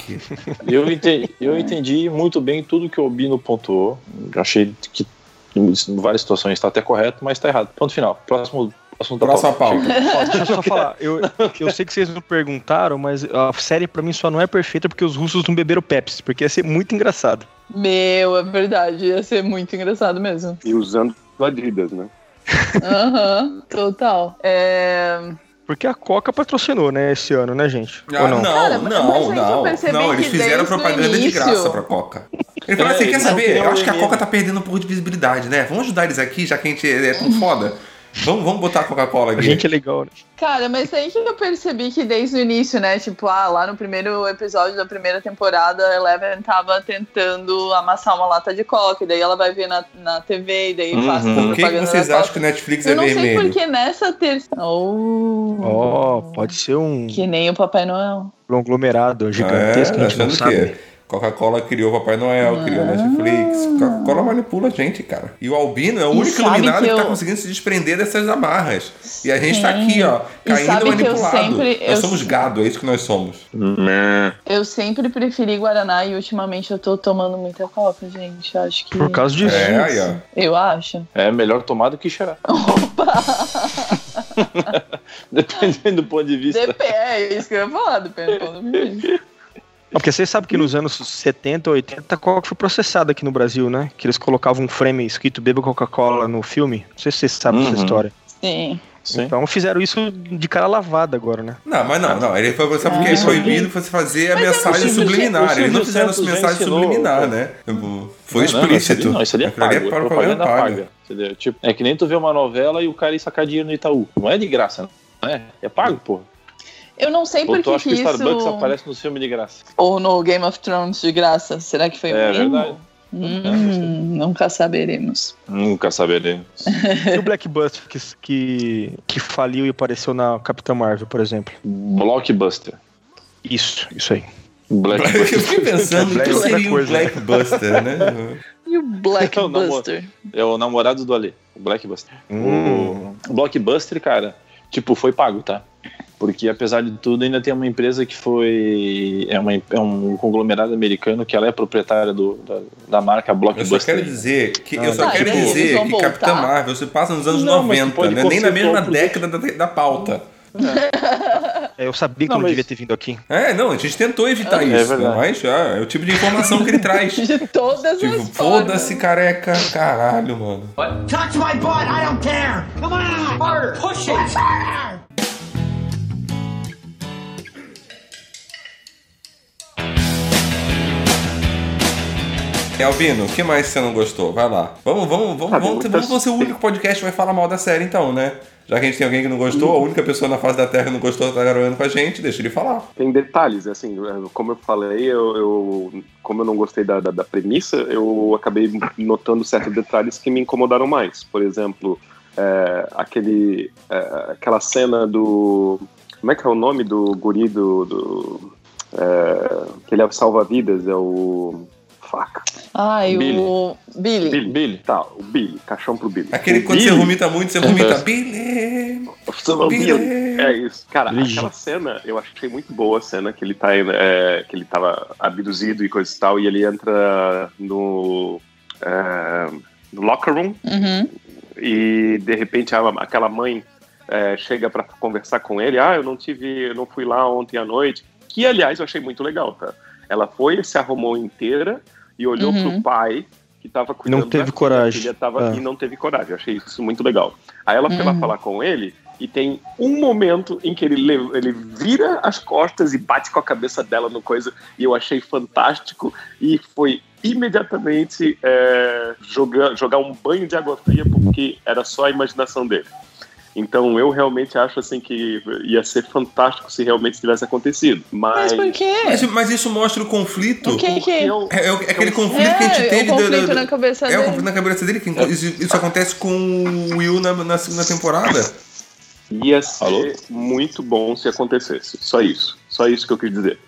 Eu entendi, eu entendi muito bem tudo que o Albino pontuou. Eu achei que em várias situações está até correto, mas está errado. Ponto final. Próximo assunto da Próxima pauta. pauta. Ó, deixa eu só falar. Eu, eu sei que vocês não perguntaram, mas a série pra mim só não é perfeita porque os russos não beberam Pepsi, porque ia ser muito engraçado. Meu, é verdade, ia ser muito engraçado mesmo. E usando Adidas, né? Aham, total. É... Porque a Coca patrocinou, né, esse ano, né, gente? Ah, Ou não? não, Cara, não, não. Não, eles fizeram propaganda de início- graça pra Coca. Ele falou É, assim: quer eles não saber? Eu acho que a vender. Coca tá perdendo um pouco de visibilidade, né? Vamos ajudar eles aqui, já que a gente é tão foda. Vamos, vamos botar a Coca-Cola A aqui. gente é legal, né? Cara, mas aí que eu percebi que desde o início, né? Tipo, ah, lá no primeiro episódio da primeira temporada, a Eleven tava tentando amassar uma lata de coca, e daí ela vai ver na, na TV, e daí Uhum. passa Por que, que propaganda vocês acham que o Netflix Eu é não sei vermelho? porque nessa terça. Oh, Ó, pode ser um Que nem o Papai Noel. conglomerado gigantesco que É, a gente não sabe. que Coca-Cola criou Papai Noel, criou Netflix. Coca-Cola manipula a gente, cara. E o Albino é o E único iluminado que, que tá eu- conseguindo se desprender dessas amarras. E a gente tá aqui, ó, caindo que eu manipulado. sempre- Nós eu- somos gado, é isso que nós somos. Né? Eu sempre preferi Guaraná e ultimamente eu tô tomando muita coca, gente. Acho que. Por causa disso. É, aí, ó. Eu acho. É melhor tomar do que cheirar. Dependendo do ponto de vista. DP, é isso que eu ia falar, depende do ponto de vista. Ah, Porque vocês sabem que nos anos 70, 80, a Coca foi processada aqui no Brasil, né? Que eles colocavam um frame escrito Beba Coca-Cola no filme. Não sei se vocês sabem Uhum. dessa história. Sim. Sim. Então fizeram isso de cara lavada agora, né? Não, mas não, não. Ele foi processado porque Ah. é proibido você fazer a Mas é mensagem Silvio- subliminar. Eles não fizeram mensagem ensinou, subliminar, né? Tipo, Foi Não, não, explícito. Não, isso ali é pago. é É propaganda propaganda paga. paga. entendeu? Tipo, é que nem tu vê uma novela e o cara ir sacar dinheiro no Itaú. Não é de graça, não é? É pago, pô. Eu não sei por tu que acha que o que Starbucks isso... aparece no filme de graça. Ou no Game of Thrones de graça. Será que foi É mesmo? verdade. Hum, nunca saberemos. Nunca saberemos. E o Blackbuster que, que, que faliu e apareceu na Capitã Marvel, por exemplo. Blockbuster. Isso, isso aí. Black Eu fiquei pensando o que Black é outra seria um coisa. Blackbuster, né? E o É o namoro- Buster? É o namorado do Ale, o Blackbuster. Hum. O Blockbuster, cara, tipo, foi pago, tá? Porque apesar de tudo, ainda tem uma empresa que foi. É, uma, é um conglomerado americano que ela é proprietária do, da, da marca Eu Blockbuster. só quero dizer que eu Ah, só tá, quero dizer que? Capitã Marvel se passa nos anos Não, mas tu 90, pode né? nem na mesma o produto. década da, da pauta. É, Eu sabia que Não, eu não mas- devia ter vindo aqui. É, não, a gente tentou evitar É isso, verdade. mas ah, é o tipo de informação que ele traz. De todas Tipo, as foda-se, careca, caralho, mano. Touch my butt, I don't care. Come on, harder, push it. harder. E Albino, o que mais você não gostou? Vai lá. Vamos, vamos, vamos, Ah, vamos, vamos, ser o único podcast que vai falar mal da série, então, né? Já que a gente tem alguém que não gostou, a única pessoa na face da Terra que não gostou tá gravando com a gente, deixa ele falar. Tem detalhes, assim, como eu falei, eu, eu- como eu não gostei da, da, da premissa, eu acabei notando certos detalhes que me incomodaram mais. Por exemplo, é, aquele, é, aquela cena do. Como é que é o nome do guri do. do é, que ele é o salva-vidas, é o. Fuck. Ai, Billy. o Billy. Billy. Billy. Tá, o Billy, caixão pro Billy. Aquele O quando você Billy- vomita muito, você vomita. Billy! Billy. É isso. Cara, Billy. aquela cena, eu achei muito boa a cena que ele tá é, que ele tava abduzido e coisa e tal, e ele entra no, é, no locker room Uhum. e de repente a- aquela mãe é, chega pra conversar com ele. Ah, eu não tive, eu não fui lá ontem à noite. Que aliás eu achei muito legal, tá? Ela foi, se arrumou inteira e olhou Uhum. pro pai que tava cuidando Não teve coragem. filha tava- É. E não teve coragem. Eu achei isso muito legal. Aí ela foi lá Uhum. falar com ele e tem um momento em que ele, le- ele vira as costas e bate com a cabeça dela no coisa e eu achei fantástico e foi imediatamente é, jogar, jogar um banho de água fria porque era só a imaginação dele. Então eu realmente acho assim que ia ser fantástico se realmente tivesse acontecido. Mas Mas, por quê? Mas, mas isso mostra o conflito. O que que... eu- É, é aquele conflito que a gente É, teve. o da- conflito da- na cabeça É o dele. conflito na cabeça dele, que inclu- isso, isso acontece com o Will na, na segunda temporada. ia ser Alô? muito bom se acontecesse. Só isso. Só isso que eu quis dizer.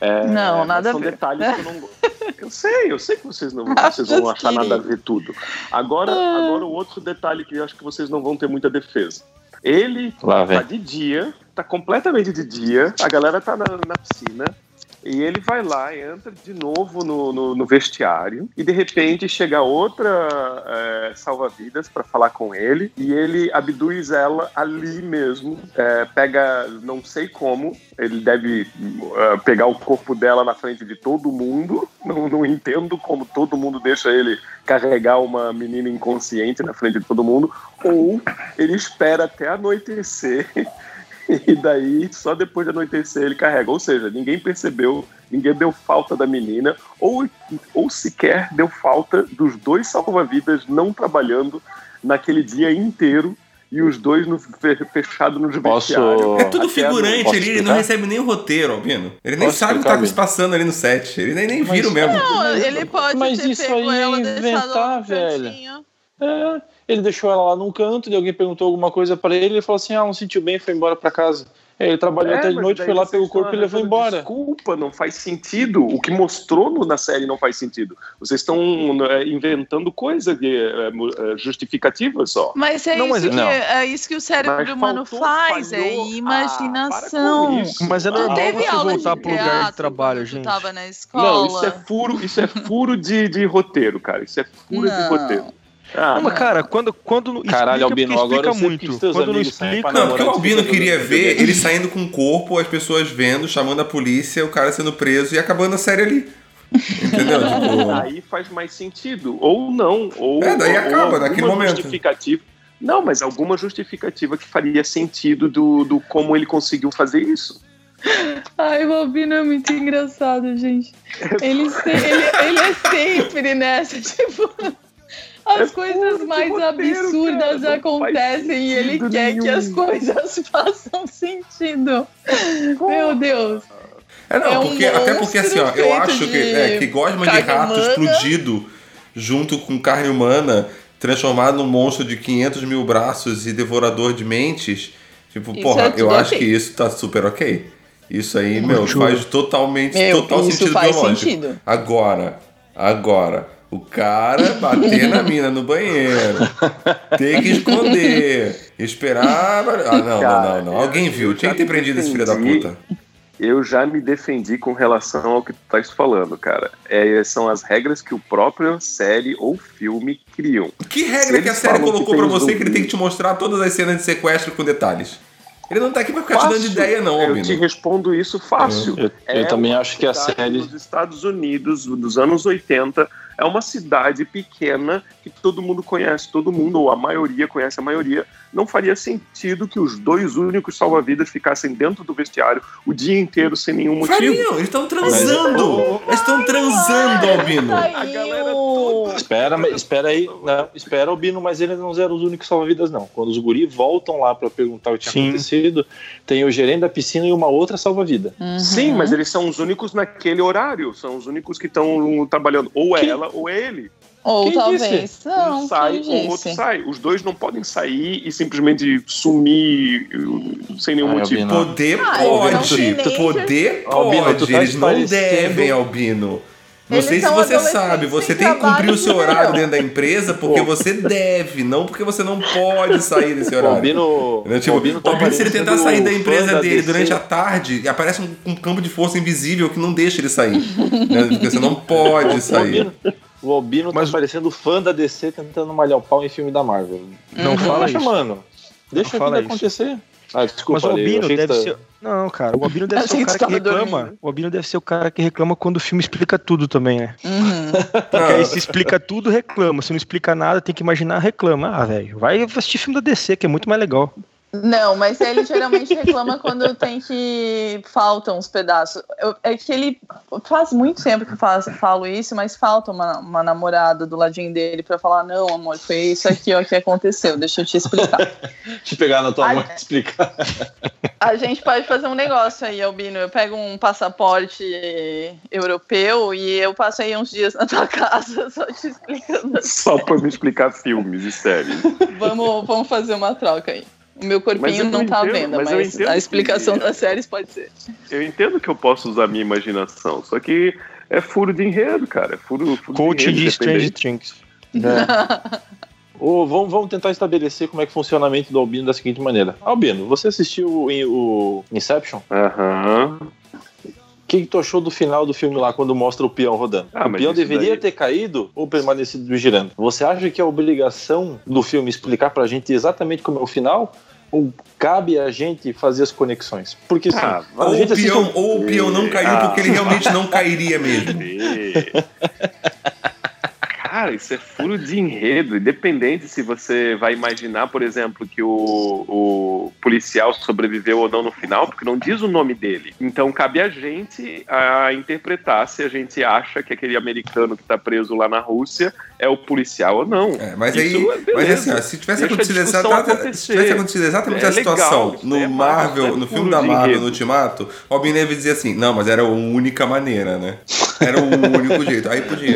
É, Não, nada a são ver. detalhes que eu não gosto. Eu sei, eu sei que vocês não vocês vão achar nada a ver tudo. Agora, Ah. agora o outro detalhe que eu acho que vocês não vão ter muita defesa. Ele Lá tá vem. de dia, tá completamente de dia, a galera tá na, na piscina. E ele vai lá, entra de novo no, no, no vestiário e de repente chega outra é, salva-vidas para falar com ele e ele abduz ela ali mesmo, é, pega, não sei como, ele deve é, pegar o corpo dela na frente de todo mundo, não, não entendo como todo mundo deixa ele carregar uma menina inconsciente na frente de todo mundo, ou ele espera até anoitecer e daí só depois de anoitecer ele carrega. Ou seja, ninguém percebeu, ninguém deu falta da menina, ou, ou sequer deu falta dos dois salva-vidas não trabalhando naquele dia inteiro e os dois no, fe- fechados no Posso- vestiário. É tudo figurante ali, ele não recebe nem o roteiro, Albino. Ele nem Posso sabe o que tá se passando ali no set. Ele nem, nem Mas- viram mesmo. Não, ele pode Mas ter isso pego aí é ela, inventar, velho. É, ele deixou ela lá num canto, e alguém perguntou alguma coisa pra ele, ele falou assim: ah, não sentiu bem, foi embora pra casa. Aí ele trabalhou É, até de noite, foi lá, pegou o corpo e levou arranjando embora. Desculpa, não faz sentido. O que mostrou no- na série não faz sentido. Vocês estão é, inventando coisa de é, é, justificativa só. Mas é, Não, isso mas- que, não. é isso que o cérebro Mas humano faltou, faz, é falhou. Ah, imaginação. para. Mas é Ah, normal teve você voltar de pro lugar de trabalho, gente. tava na escola? Não, isso é furo, isso é furo de, de roteiro, cara. Isso é furo de Não. roteiro. Ah, Não, mas cara, quando, quando não Caralho, explica, Albino, explica muito. Quando não explica, Não, porque o Albino queria ver ele saindo com o corpo, as pessoas vendo, chamando a polícia, o cara sendo preso e acabando a série ali. Entendeu? Tipo, Aí faz mais sentido. Ou não. Ou, É, daí ou acaba, alguma naquele momento. Justificativa. Não, mas alguma justificativa que faria sentido do, do como ele conseguiu fazer isso. Ai, o Albino é muito engraçado, gente. Ele, se- ele, ele é sempre nessa, tipo. As É coisas mais roteiro, absurdas cara, acontecem e ele quer que nenhum. as coisas façam sentido. Meu Deus. É, não, É um porque, até porque assim, ó, eu acho que, é, que gosma de rato humana. explodido junto com carne humana, transformado num monstro de 500 mil braços e devorador de mentes, tipo, Isso porra, é eu acho que isso tá super ok. Isso aí, meu, Curtiu. faz totalmente Meu, total isso sentido faz biológico. sentido. Agora, agora, o cara bater na mina no banheiro, ter que esconder, esperar. Ah, não, Cara, não, não, não. Alguém eu- viu, eu tinha que ter prendido esse filho da puta. Eu já me defendi com relação ao que tu estás falando, cara. É, são as regras que o próprio série ou filme criam. Que regra que a série colocou tem pra os você que ele tem que te mostrar todas as cenas de sequestro com detalhes? Ele não tá aqui pra ficar te dando Fácil. ideia, não, Eu Albino. te respondo isso fácil. Eu, eu É também uma acho que a série. Nos Estados Unidos, dos anos 80, é uma cidade pequena que todo mundo conhece, todo mundo, ou a maioria conhece a maioria. Não faria sentido que os dois únicos salva-vidas ficassem dentro do vestiário o dia inteiro sem nenhum motivo. Fariam, eles estão transando! Eles estão transando, Albino! A galera toda. Espera, mas- espera aí, não, espera, Albino, mas eles não eram os únicos salva-vidas, não. Quando os guri voltam lá pra perguntar o que tinha Sim. acontecido, tem o gerente da piscina e uma outra salva-vida. Uhum. Sim, mas eles são os únicos naquele horário. São os únicos que estão trabalhando. Ou é Quem- ela ou é ele. Ou Quem talvez disse? não. um sai, quem o outro sai. Os dois não podem sair e simplesmente sumir uh, sem nenhum Ai, motivo. Albino. Poder Ah, pode, poder Albino, pode, tá eles não devem, Albino. Não Eles sei se você sabe, você tem que cumprir o seu horário não. dentro da empresa porque Pô. você deve, não porque você não pode sair desse O horário. Albino, Né, Tipo, o Albino o tá Albino, se ele tentar sair da empresa da dele DC. durante a tarde, aparece um, um campo de força invisível que não deixa ele sair. né? Porque você não pode sair. O Albino Mas- tá parecendo fã da DC tentando malhar o pau em filme da Marvel. Não fala Deixa, isso. mano. Deixa Não a vida acontecer. Ah, desculpa, Mas o Albino deve tá- ser. Não, cara, o Albino deve ser o cara que reclama. dormindo. O Albino deve ser o cara que reclama quando o filme explica tudo também, né? Uhum. Porque aí se explica tudo, reclama. Se não explica nada, tem que imaginar, reclama. Ah, velho, vai assistir filme da DC, que é muito mais legal. Não, mas ele geralmente reclama quando tem que. faltam uns pedaços. Eu- é que ele. Faz muito tempo que eu faço- falo isso, mas falta uma, uma namorada do ladinho dele pra falar: não, amor, foi isso aqui ó, que aconteceu, deixa eu te explicar. Te pegar na tua Ai, mão e explicar. A gente pode fazer um negócio aí, Albino. Eu pego um passaporte europeu e eu passo aí uns dias na tua casa só te explicando. Só pra me explicar filmes e séries. Vamos, vamos fazer uma troca aí. O meu corpinho não tá à venda, mas mas a explicação que- das séries pode ser. Eu entendo que eu posso usar minha imaginação, só que é furo de enredo, cara. É furo, furo Coach de enredo. de Strange. Things. Ô, vamos, vamos tentar estabelecer como é que funciona a mente do Albino da seguinte maneira. Albino, você assistiu o, o Inception? Aham. O que, que tu achou do final do filme lá, quando mostra o peão rodando? Ah, o peão deveria daí- ter caído ou permanecido girando? Você acha que é obrigação do filme explicar pra gente exatamente como é o final? Ou cabe a gente fazer as conexões? Porque assim, Ah, a Ou o, peão, um- ou o peão não caiu Ah. porque ele realmente não cairia mesmo. Cara, isso é furo de enredo, independente se você vai imaginar, por exemplo, que o, o policial sobreviveu ou não no final, porque não diz o nome dele. Então cabe a gente a interpretar se a gente acha que aquele americano que tá preso lá na Rússia é o policial ou não. É, mas Isso aí, é beleza. mas assim, ó, se tivesse acontecido, discussão exata- acontecer. se tivesse acontecido exatamente É a situação legal, no é Marvel, massa, é no filme da Marvel, enredo. no Ultimato, o Albino ia dizer assim, não, mas era a única maneira, né? Era o único jeito. Aí podia.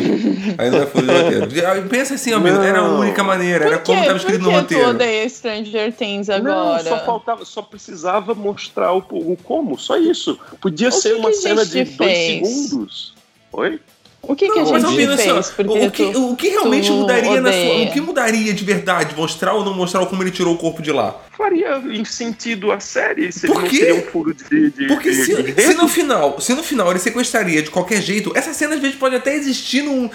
Aí não é de roteiro. Pensa assim, Albino, era a Não. única maneira, era Por como estava escrito Por no que tu roteiro. odeia Stranger Things Não, agora? só faltava, só precisava mostrar o, o como, só isso. Podia O ser que uma que cena de gente dois fez? segundos. Oi? O que, que a Não, gente assim, fez? Porque o, que, tu- o que realmente mudaria na sua. O que mudaria de verdade? Mostrar ou não mostrar como ele tirou o corpo de lá? Faria em sentido a série, se Por não quê? seria um furo de. de Porque de- se, de se no final, se no final ele sequestraria de qualquer jeito, essa cena às vezes pode até existir num,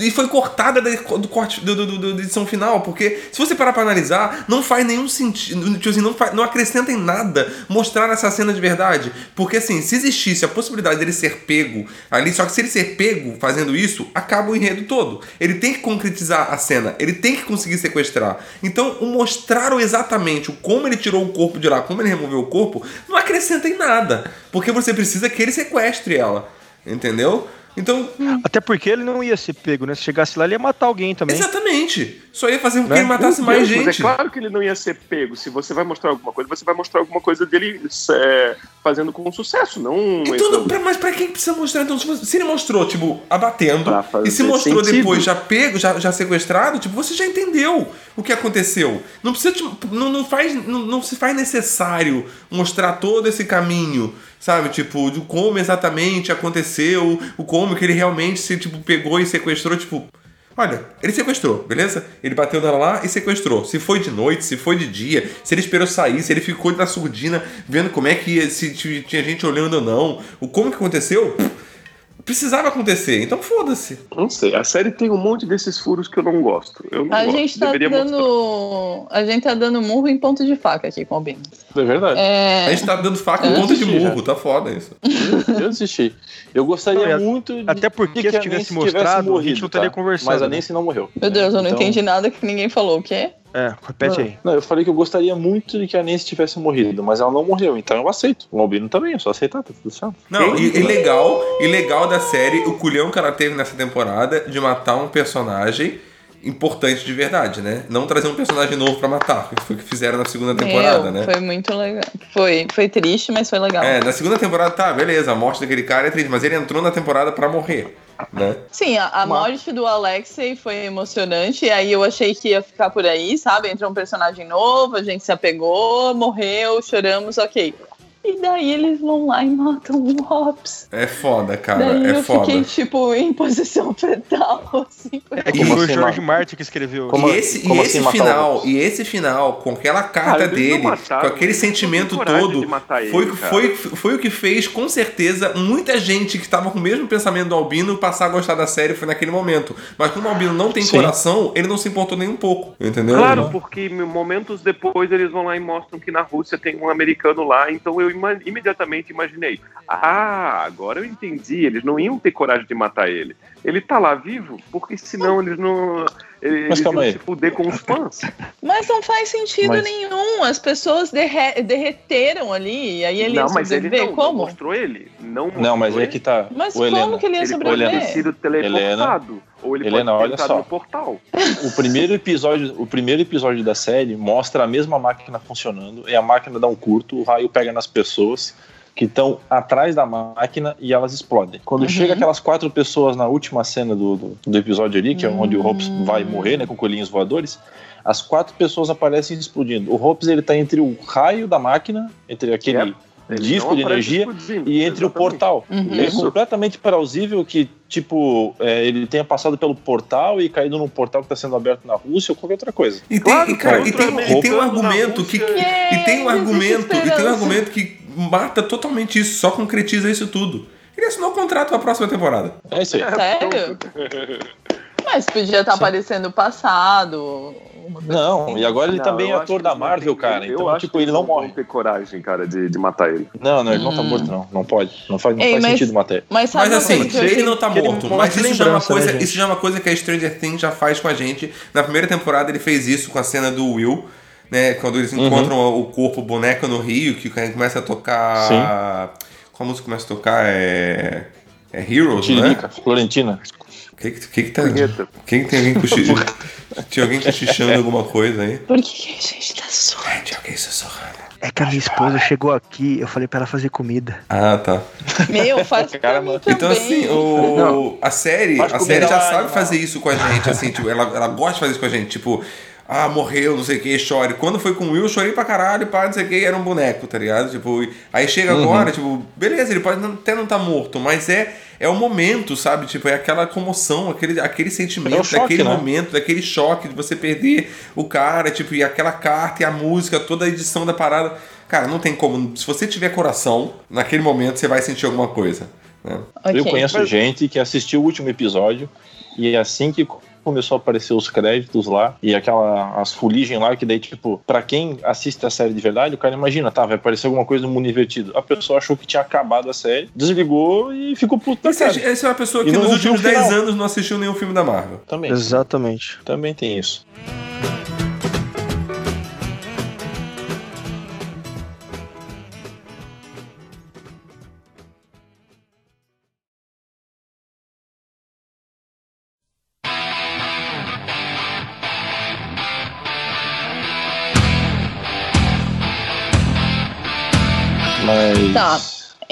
e foi cortada da- do corte do, do, do- da edição final, porque se você parar pra analisar, não faz nenhum sentido, tipo assim, não, faz- não acrescenta em nada mostrar essa cena de verdade, porque assim, se existisse a possibilidade dele ser pego ali, só que se ele ser pego fazendo isso, acaba o enredo todo. Ele tem que concretizar a cena, ele tem que conseguir sequestrar. Então, o mostrar exatamente o como ele tirou o corpo de lá, como ele removeu o corpo, não acrescenta em nada, porque você precisa que ele sequestre ela. Entendeu? Então, Até porque ele não ia ser pego, né? Se chegasse lá, ele ia matar alguém também. exatamente. Só ia fazer com que Né? ele matasse Meu mais Deus, gente. Mas é claro que ele não ia ser pego. Se você vai mostrar alguma coisa, você vai mostrar alguma coisa dele é, fazendo com sucesso, não. Então, não, pra- mas pra quem precisa mostrar? Então, se você- se ele mostrou, tipo, abatendo, e se mostrou sentido. depois já pego, já, já sequestrado, tipo, você já entendeu o que aconteceu. Não precisa, tipo, não, não faz, não, não se faz necessário mostrar todo esse caminho, sabe? Tipo, de como exatamente aconteceu, o como que ele realmente se, tipo, pegou e sequestrou, tipo... Olha, ele sequestrou, beleza? Ele bateu nela lá e sequestrou. Se foi de noite, se foi de dia, se ele esperou sair, se ele ficou na surdina vendo como é que ia- se tinha gente olhando ou não, o como que aconteceu, pff, precisava acontecer. Então foda-se. Não sei. A série tem um monte desses furos que eu não gosto. Eu não A gosto. gente tá Deveria mostrar. dando. A gente tá dando murro em ponto de faca aqui com o Bino. É verdade. É, A gente tá dando faca em Eu ponta de assisti já. murro, tá foda isso. Eu desisti. Eu gostaria Não, a- muito de até porque que se tivesse mostrado, a gente não estaria tá? conversando, Mas a né? Nancy não morreu. Meu Deus, eu não Então- entendi nada que ninguém falou. O quê? É, repete aí. Não, eu falei que eu gostaria muito de que a Nancy tivesse morrido, mas ela não morreu, então eu aceito. O Albino também, é só aceitar, tá tudo certo. Não, e, e legal, e legal da série, o culhão que ela teve nessa temporada de matar um personagem importante de verdade, né? Não trazer um personagem novo pra matar, que foi o que fizeram na segunda temporada, Meu, né? Foi muito legal. Foi, foi triste, mas foi legal. É, na segunda temporada, tá, beleza, a morte daquele cara é triste, mas ele entrou na temporada pra morrer, né? Sim, a, a morte do Alexei foi emocionante, e aí eu achei que ia ficar por aí, sabe? Entrou um personagem novo, a gente se apegou, morreu, choramos, ok. E daí eles vão lá e matam o Hobbs. É foda, cara, daí é eu foda. fiquei, tipo, em posição fetal, assim. É que Como foi o assim, George mano? Martin que escreveu. Como- e esse, como e esse assim o final, e esse final, com aquela carta Cara, dele, mataram, com aquele sentimento todo, ele, foi, o que- cara. foi, foi o que fez, com certeza, muita gente que estava com o mesmo pensamento do Albino passar a gostar da série foi naquele momento. Mas como o Albino não tem Sim. coração, ele não se importou nem um pouco, entendeu? Claro, porque momentos depois eles vão lá e mostram que na Rússia tem um americano lá, então eu imediatamente imaginei. Ah, agora eu entendi, eles não iam ter coragem de matar ele. Ele tá lá vivo, porque senão eles não. Eles Mas calma aí. se fuder com os fãs. Mas não faz sentido Mas- nenhum. As pessoas derre- derreteram ali, e aí ele não, mas ele sobreviver. não, não Como? mostrou ele. Não, mostrou Não, mas é ele. que tá. Mas Ô, como Helena, que ele ia Ele pode sobreviver? ter sido teleportado. ou ele Helena, pode ter olha só. no portal. O primeiro episódio, o primeiro episódio da série mostra a mesma máquina funcionando, e a máquina dá um curto, o raio pega nas pessoas que estão atrás da máquina e elas explodem. Quando Uhum. chega aquelas quatro pessoas na última cena do, do, do episódio ali, que é onde o Hobbs Hum. vai morrer, né, com coelhinhos voadores, as quatro pessoas aparecem explodindo. O Hobbs ele tá entre o raio da máquina, entre aquele Yep. Disco de energia e entre o exatamente. portal. Uhum. É completamente plausível que, tipo, é, ele tenha passado pelo portal e caído num portal que está sendo aberto na Rússia ou qualquer outra coisa. E tem, Claro, e, cara, e tem, e tem um argumento que. E tem um argumento, e tem um argumento que mata totalmente isso, só concretiza isso tudo. Ele assinou o contrato pra próxima temporada. É isso aí. Sério? Mas podia estar aparecendo o passado. Não, assim. e agora ele Não, também é ator da não Marvel, cara. Então, acho tipo, que ele não vão morre. ter coragem, cara, de, de matar ele. Não, não, ele não tá Hum. morto, não. Não pode. Não faz, não Ei, faz mas- sentido matar ele. Mas sabe Mas assim, eu ele não tá que ele morto. Mas isso já, é uma né, coisa, gente? isso já é uma coisa que a Stranger Things já faz com a gente. Na primeira temporada ele fez isso com a cena do Will, né? Quando eles Uhum. encontram o corpo o boneco no Rio, que começa a tocar. Qual música começa a tocar? É. É Heroes, né? Florentina. O que, que, que, tá. Quem tem alguém cochichando? Tinha alguém cochichando alguma coisa aí? Por que, que a gente tá só? É, tinha alguém sussurrando. É que a minha esposa chegou aqui, eu falei pra ela fazer comida. Ah, tá. Meu, faz pra Cara, mim mano. também. Então, assim, o, a série, a série já lá, sabe fazer isso com a gente, assim, tipo, ela, ela gosta de fazer isso com a gente, tipo, ah, morreu, não sei o que, chore. Quando foi com o Will, eu chorei pra caralho, pá, não sei o que, era um boneco, tá ligado? Tipo, aí chega Uhum. agora, tipo, beleza, ele pode até não estar morto, mas é, é o momento, sabe? Tipo, é aquela comoção, aquele, aquele sentimento, É o choque, daquele né? momento, daquele choque de você perder o cara, tipo, e aquela carta e a música, toda a edição da parada. Cara, não tem como. Se você tiver coração, naquele momento você vai sentir alguma coisa. Né? Ok. Eu conheço gente que assistiu o último episódio e assim que começou a aparecer os créditos lá e aquela as fuligens lá que daí tipo pra quem assiste a série de verdade o cara imagina tá vai aparecer alguma coisa no mundo invertido a pessoa achou que tinha acabado a série desligou e ficou puto da Essa cara essa é uma pessoa que nos últimos o final. 10 anos não assistiu nenhum filme da Marvel. também Exatamente. também tem isso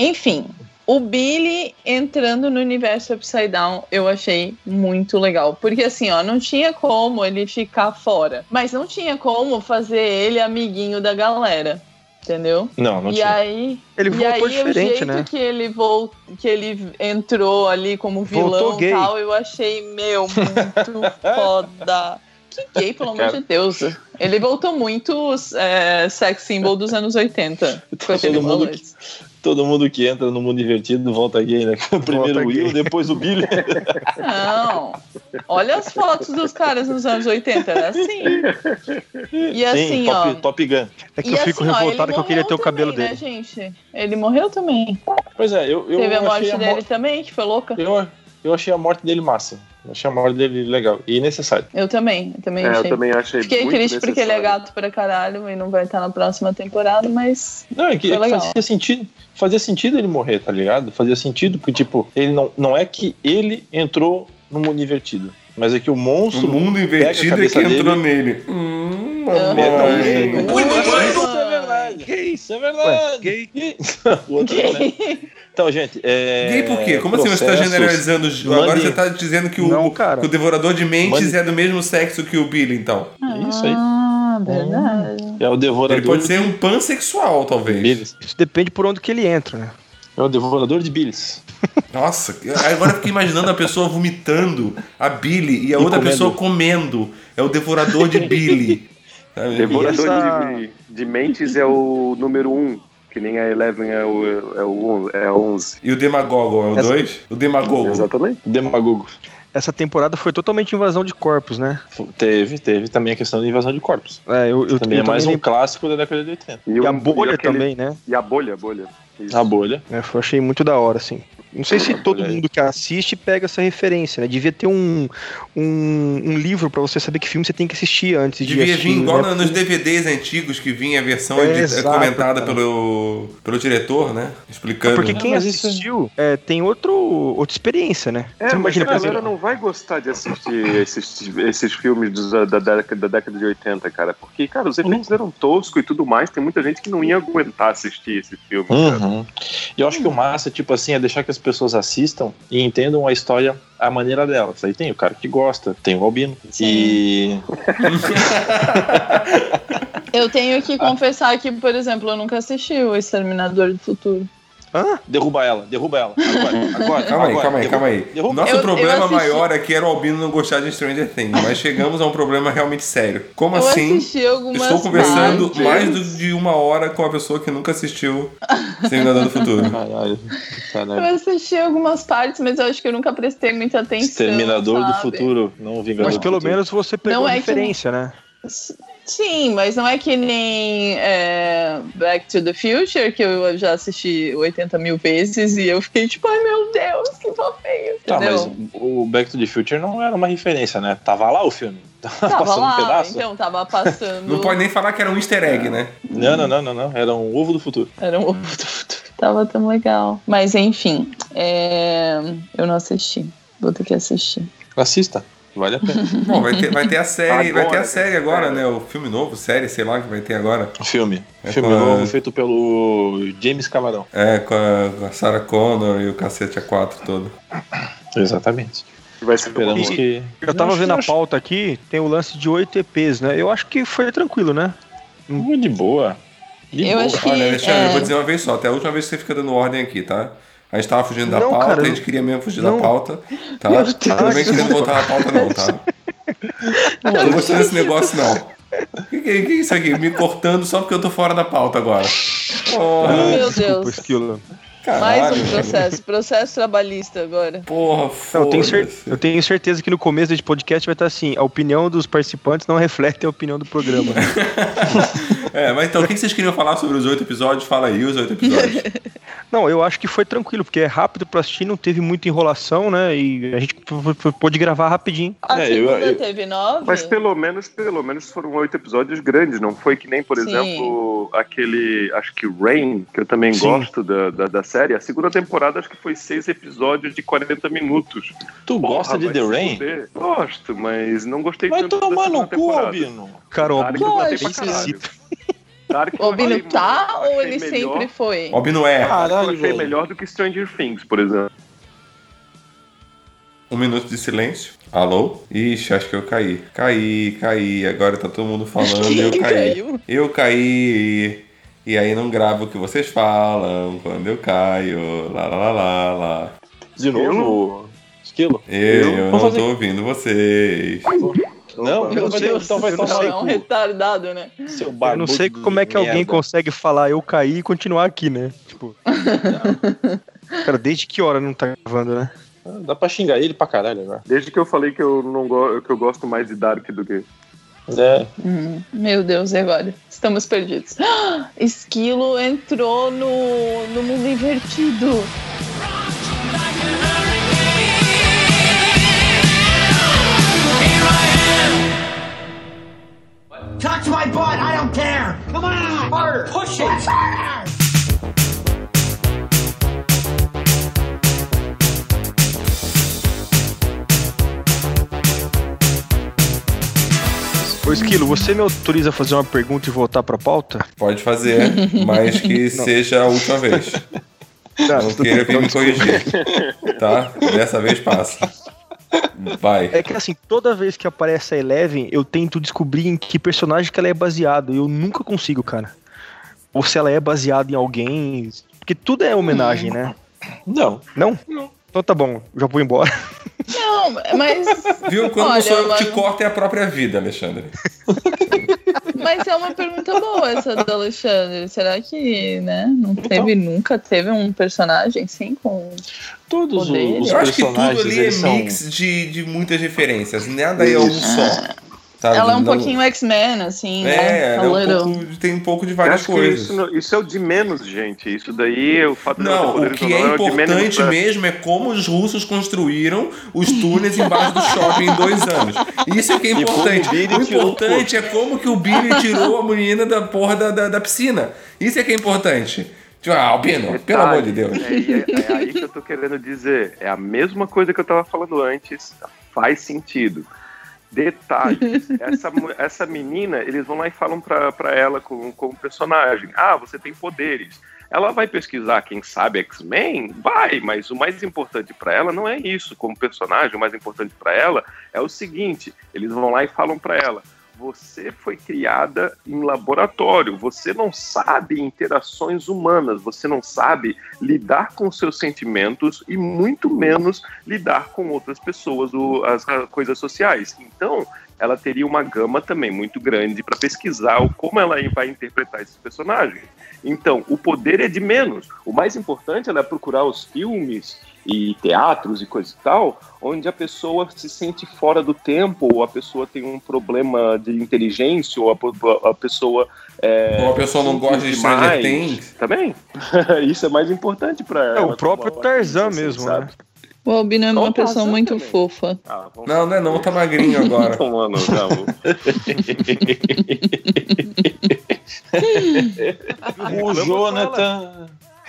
Enfim, o Billy entrando no universo Upside Down eu achei muito legal. Porque assim, ó, não tinha como ele ficar fora. Mas não tinha como fazer ele amiguinho da galera. Entendeu? Não, não e tinha. aí, Ele e voltou aí o diferente, jeito né? que ele vol... que ele entrou ali como vilão e tal, eu achei, meu, muito foda. Que gay, pelo amor de Deus. Ele voltou muito é, sex symbol dos anos 80. Foi o que ele Todo mundo que-. Todo mundo que entra no mundo divertido volta gay, né? Primeiro o Will, gay. depois o Billy. Não. Olha as fotos dos caras nos anos 80, era assim. E assim, Sim, ó. top, top Gun. É que e eu fico assim, ó, revoltado ele que eu queria ter o cabelo também, dele. Né, gente? Ele morreu também. Pois é, eu, eu Teve a achei morte a dele mor- também, que foi louca. eu, eu achei a morte dele massa. Eu achei a morte dele legal e necessária. Eu também, eu também É, eu achei. também achei Fiquei muito triste porque ele é necessário. gato pra caralho e não vai estar na próxima temporada, mas. Não, é que, Foi é que fazia sentido. Fazia sentido ele morrer, tá ligado? Fazia sentido, porque, tipo, ele não, não é que ele entrou no mundo invertido. Mas é que o O monstro. mundo pega a invertido é que entrou dele- nele. Hum, mamãe. Isso é verdade. Isso é verdade. gay. O outro, né? Então, gente. É... Gay por quê? Como assim você está generalizando? Agora você está dizendo que o, Não, cara. que o devorador de mentes Mande- é do mesmo sexo que o Billy, então. Isso aí. Ah, verdade. É o devorador. Ele pode ser um pansexual, talvez. Billis. Isso depende por onde que ele entra, né? É o devorador de Billis. Nossa, agora eu fiquei imaginando a pessoa vomitando a Billy e a E outra comendo. pessoa comendo. É o devorador de Billy. Sabe? Devorador essa- de, de mentes é o número 1, um, que nem a Eleven é o, é o, é o 11. E o Demagogo é o Essa- 2? O Demagogo. Exatamente. Demagogo. Essa temporada foi totalmente invasão de corpos, né? Teve, teve também a questão da invasão de corpos. É, eu, eu, também eu é mais um lembro- clássico da década de 80. E a um- bolha aquele- também, né? E a bolha, a bolha. Isso. A bolha. É, eu achei muito da hora, assim. Não sei se todo Olha aí. mundo que assiste pega essa referência, né? Devia ter um, um, um livro pra você saber que filme você tem que assistir antes de Devia assistir. vir igual né? nos DVDs antigos que vinha a versão É, exato, comentada cara. pelo, pelo diretor, né? Explicando. Porque quem mas assistiu é, tem outro, outra experiência, né? É, você mas imagina, a por galera exemplo, não vai gostar de assistir esses, esses filmes dos- da, década, da década de 80, cara. Porque, cara, os efeitos eram toscos e tudo mais. Tem muita gente que não ia aguentar assistir esse filme. Uhum. E eu acho que o massa, tipo assim, é deixar que as pessoas assistam e entendam a história à maneira delas. Aí tem o cara que gosta, tem o Albino. E. Eu tenho que confessar que, por exemplo, eu nunca assisti o Exterminador do Futuro. Derruba ela, derruba ela. Agora, agora. Calma aí, agora, calma aí, derruba- calma aí. derruba- Nosso Eu- eu problema assisti- maior aqui era o Albino não gostar de Stranger Things, mas chegamos a um problema realmente sério. Como eu assim? Estou conversando partes. mais do- de uma hora com uma pessoa que nunca assistiu Exterminador do Futuro. Caralho. Eu Caralho. assisti algumas partes, mas eu acho que eu nunca prestei muita atenção. Exterminador do sabe? futuro, não Vingador mas do pelo menos você pegou Não a é que- referência, né? Sim, mas não é que nem é, Back to the Future, que eu já assisti 80 mil vezes e eu fiquei tipo, ai meu Deus, que fofinho. Tá, mas o Back to the Future não era uma referência, né? Tava lá o filme. Tava passando um lá, pedaço? então tava passando. Não pode nem falar que era um easter egg, né? Não, não, não, não, não. Era um ovo do futuro. Era um ovo do futuro. Tava tão legal. Mas enfim, é, eu não assisti. Vou ter que assistir. Assista. Vale a pena. Bom, vai ter, vai ter a série, vai ter a Agora, série agora, cara. né? O filme novo, série, sei lá, que vai ter agora. filme. É filme a- novo feito pelo James Camarão. É, com a, com a Sarah Connor e o cacete A4 todo. Exatamente. Vai ser Esperamos que. Eu tava vendo a pauta aqui, tem o lance de 8 EPs, né? Eu acho que foi tranquilo, né? Muito de boa. De Eu boa. acho que- Olha, Alexandre, é. eu vou dizer uma vez só, até a última vez que você fica dando ordem aqui, tá? A gente tava fugindo da Não, pauta, cara, a gente queria mesmo fugir não. da pauta, tá? Não vem querendo voltar na pauta não, tá? Não tô gostando desse negócio não. O que, que, que é isso aqui? Me cortando só porque eu tô fora da pauta agora. Porra, Meu Deus. Esquilo. Mais caralho. um processo. Processo trabalhista agora. Porra, Não, eu, tenho eu tenho certeza que no começo desse podcast vai estar assim: a opinião dos participantes não reflete a opinião do programa. É, mas então, o que vocês queriam falar sobre os oito episódios? Fala aí os oito episódios. não, eu acho que foi tranquilo, porque é rápido pra assistir, não teve muita enrolação, né? E a gente pôde gravar rapidinho. A É, eu- segunda eu- teve nove? Mas pelo menos, pelo menos foram oito episódios grandes, não foi que nem, por Sim. exemplo, aquele, acho que Rain, que eu também Sim. gosto da, da, da série. A segunda temporada acho que foi seis episódios de 40 minutos. Tu gosta de The Rain? Gosto, mas não gostei Vai tanto da tomar no cu. Albino. Cara, Claro que eu O Albino eu achei- tá eu ou achei ele melhor. sempre foi? Não é. Eu Caralho, achei velho. melhor do que Stranger Things, por exemplo. Um minuto de silêncio. Alô? Ixi, acho que eu caí. Caí, caí. Agora tá todo mundo falando e eu caí. caiu? Eu caí. E aí não gravo o que vocês falam quando eu caio. Lá, lá, lá, lá, lá. De novo, esquilo? Eu, eu não fazer- tô ouvindo vocês. Não, Meu vai, Deus, então vai eu não tomar sei é um retardado, né? seu Eu barbudo não sei como é que alguém merda. consegue falar eu caí e continuar aqui, né? Tipo. Cara, desde que hora não tá gravando, né? Ah, Dá pra xingar ele pra caralho agora. Desde que eu falei que eu, não go que eu gosto mais de Dark do que. É, Hum, meu Deus, e agora? Estamos perdidos. Ah, Esquilo entrou no, no mundo invertido. Esquilo, você me autoriza a fazer uma pergunta e voltar pra pauta? Pode fazer, mas que seja a última vez. Não queira vir me corrigir. Tá? Dessa vez passa. Vai. É que assim, toda vez que aparece a Eleven, eu tento descobrir em que personagem que ela é baseada. E eu nunca consigo, cara. Ou se ela é baseada em alguém. Porque tudo é homenagem, né? não. Não? Então tá bom, já vou embora. Não, mas, Viu? Quando Olha, não sou eu que te corto é a própria vida, Alexandre. mas é uma pergunta boa essa do Alexandre. Será que, né, não teve, nunca teve um personagem assim com. Todos os, Poder. os Eu acho que tudo personagens ali é são... mix de, de muitas referências. Nada é um só. Sabe? Ela é um Não- pouquinho X-Men, assim, É, né? ela é um little. pouco, tem um pouco de várias coisas. isso, isso é o de menos, gente. Isso daí, o fato Não, o que é o menos importante pra- mesmo é como os russos construíram os túneis embaixo do shopping em dois anos. Isso é que é importante. o O tirou o importante é como que o Billy tirou a menina da porra da, da, da piscina. Isso é que é importante. Tipo, ah, Albino, pelo amor de Deus. É, é- é aí que eu tô querendo dizer. É a mesma coisa que eu tava falando antes. Faz sentido. Detalhes. Essa, essa menina, eles vão lá e falam pra, pra ela como, como personagem: Ah, você tem poderes. Ela vai pesquisar, quem sabe, X-Men? Vai, mas o mais importante pra ela não é isso. Como personagem, o mais importante pra ela é o seguinte: eles vão lá e falam pra ela. Você foi criada em laboratório, você não sabe interações humanas, você não sabe lidar com seus sentimentos e muito menos lidar com outras pessoas, as coisas sociais. Então, ela teria uma gama também muito grande para pesquisar como ela vai interpretar esses personagens. Então, o poder é de menos. O mais importante é procurar os filmes e teatros e coisa e tal, onde a pessoa se sente fora do tempo, ou a pessoa tem um problema de inteligência, ou a, a pessoa é, Ou a pessoa não gosta de Stranger. Things. Também. Isso é mais importante para ela. É, o próprio Tarzan assim, mesmo, sabe? né? O Albino é uma Ou pessoa Tarzan muito também. fofa. Ah, Não, não é não, tá magrinho agora. tomando, calma. O Jonathan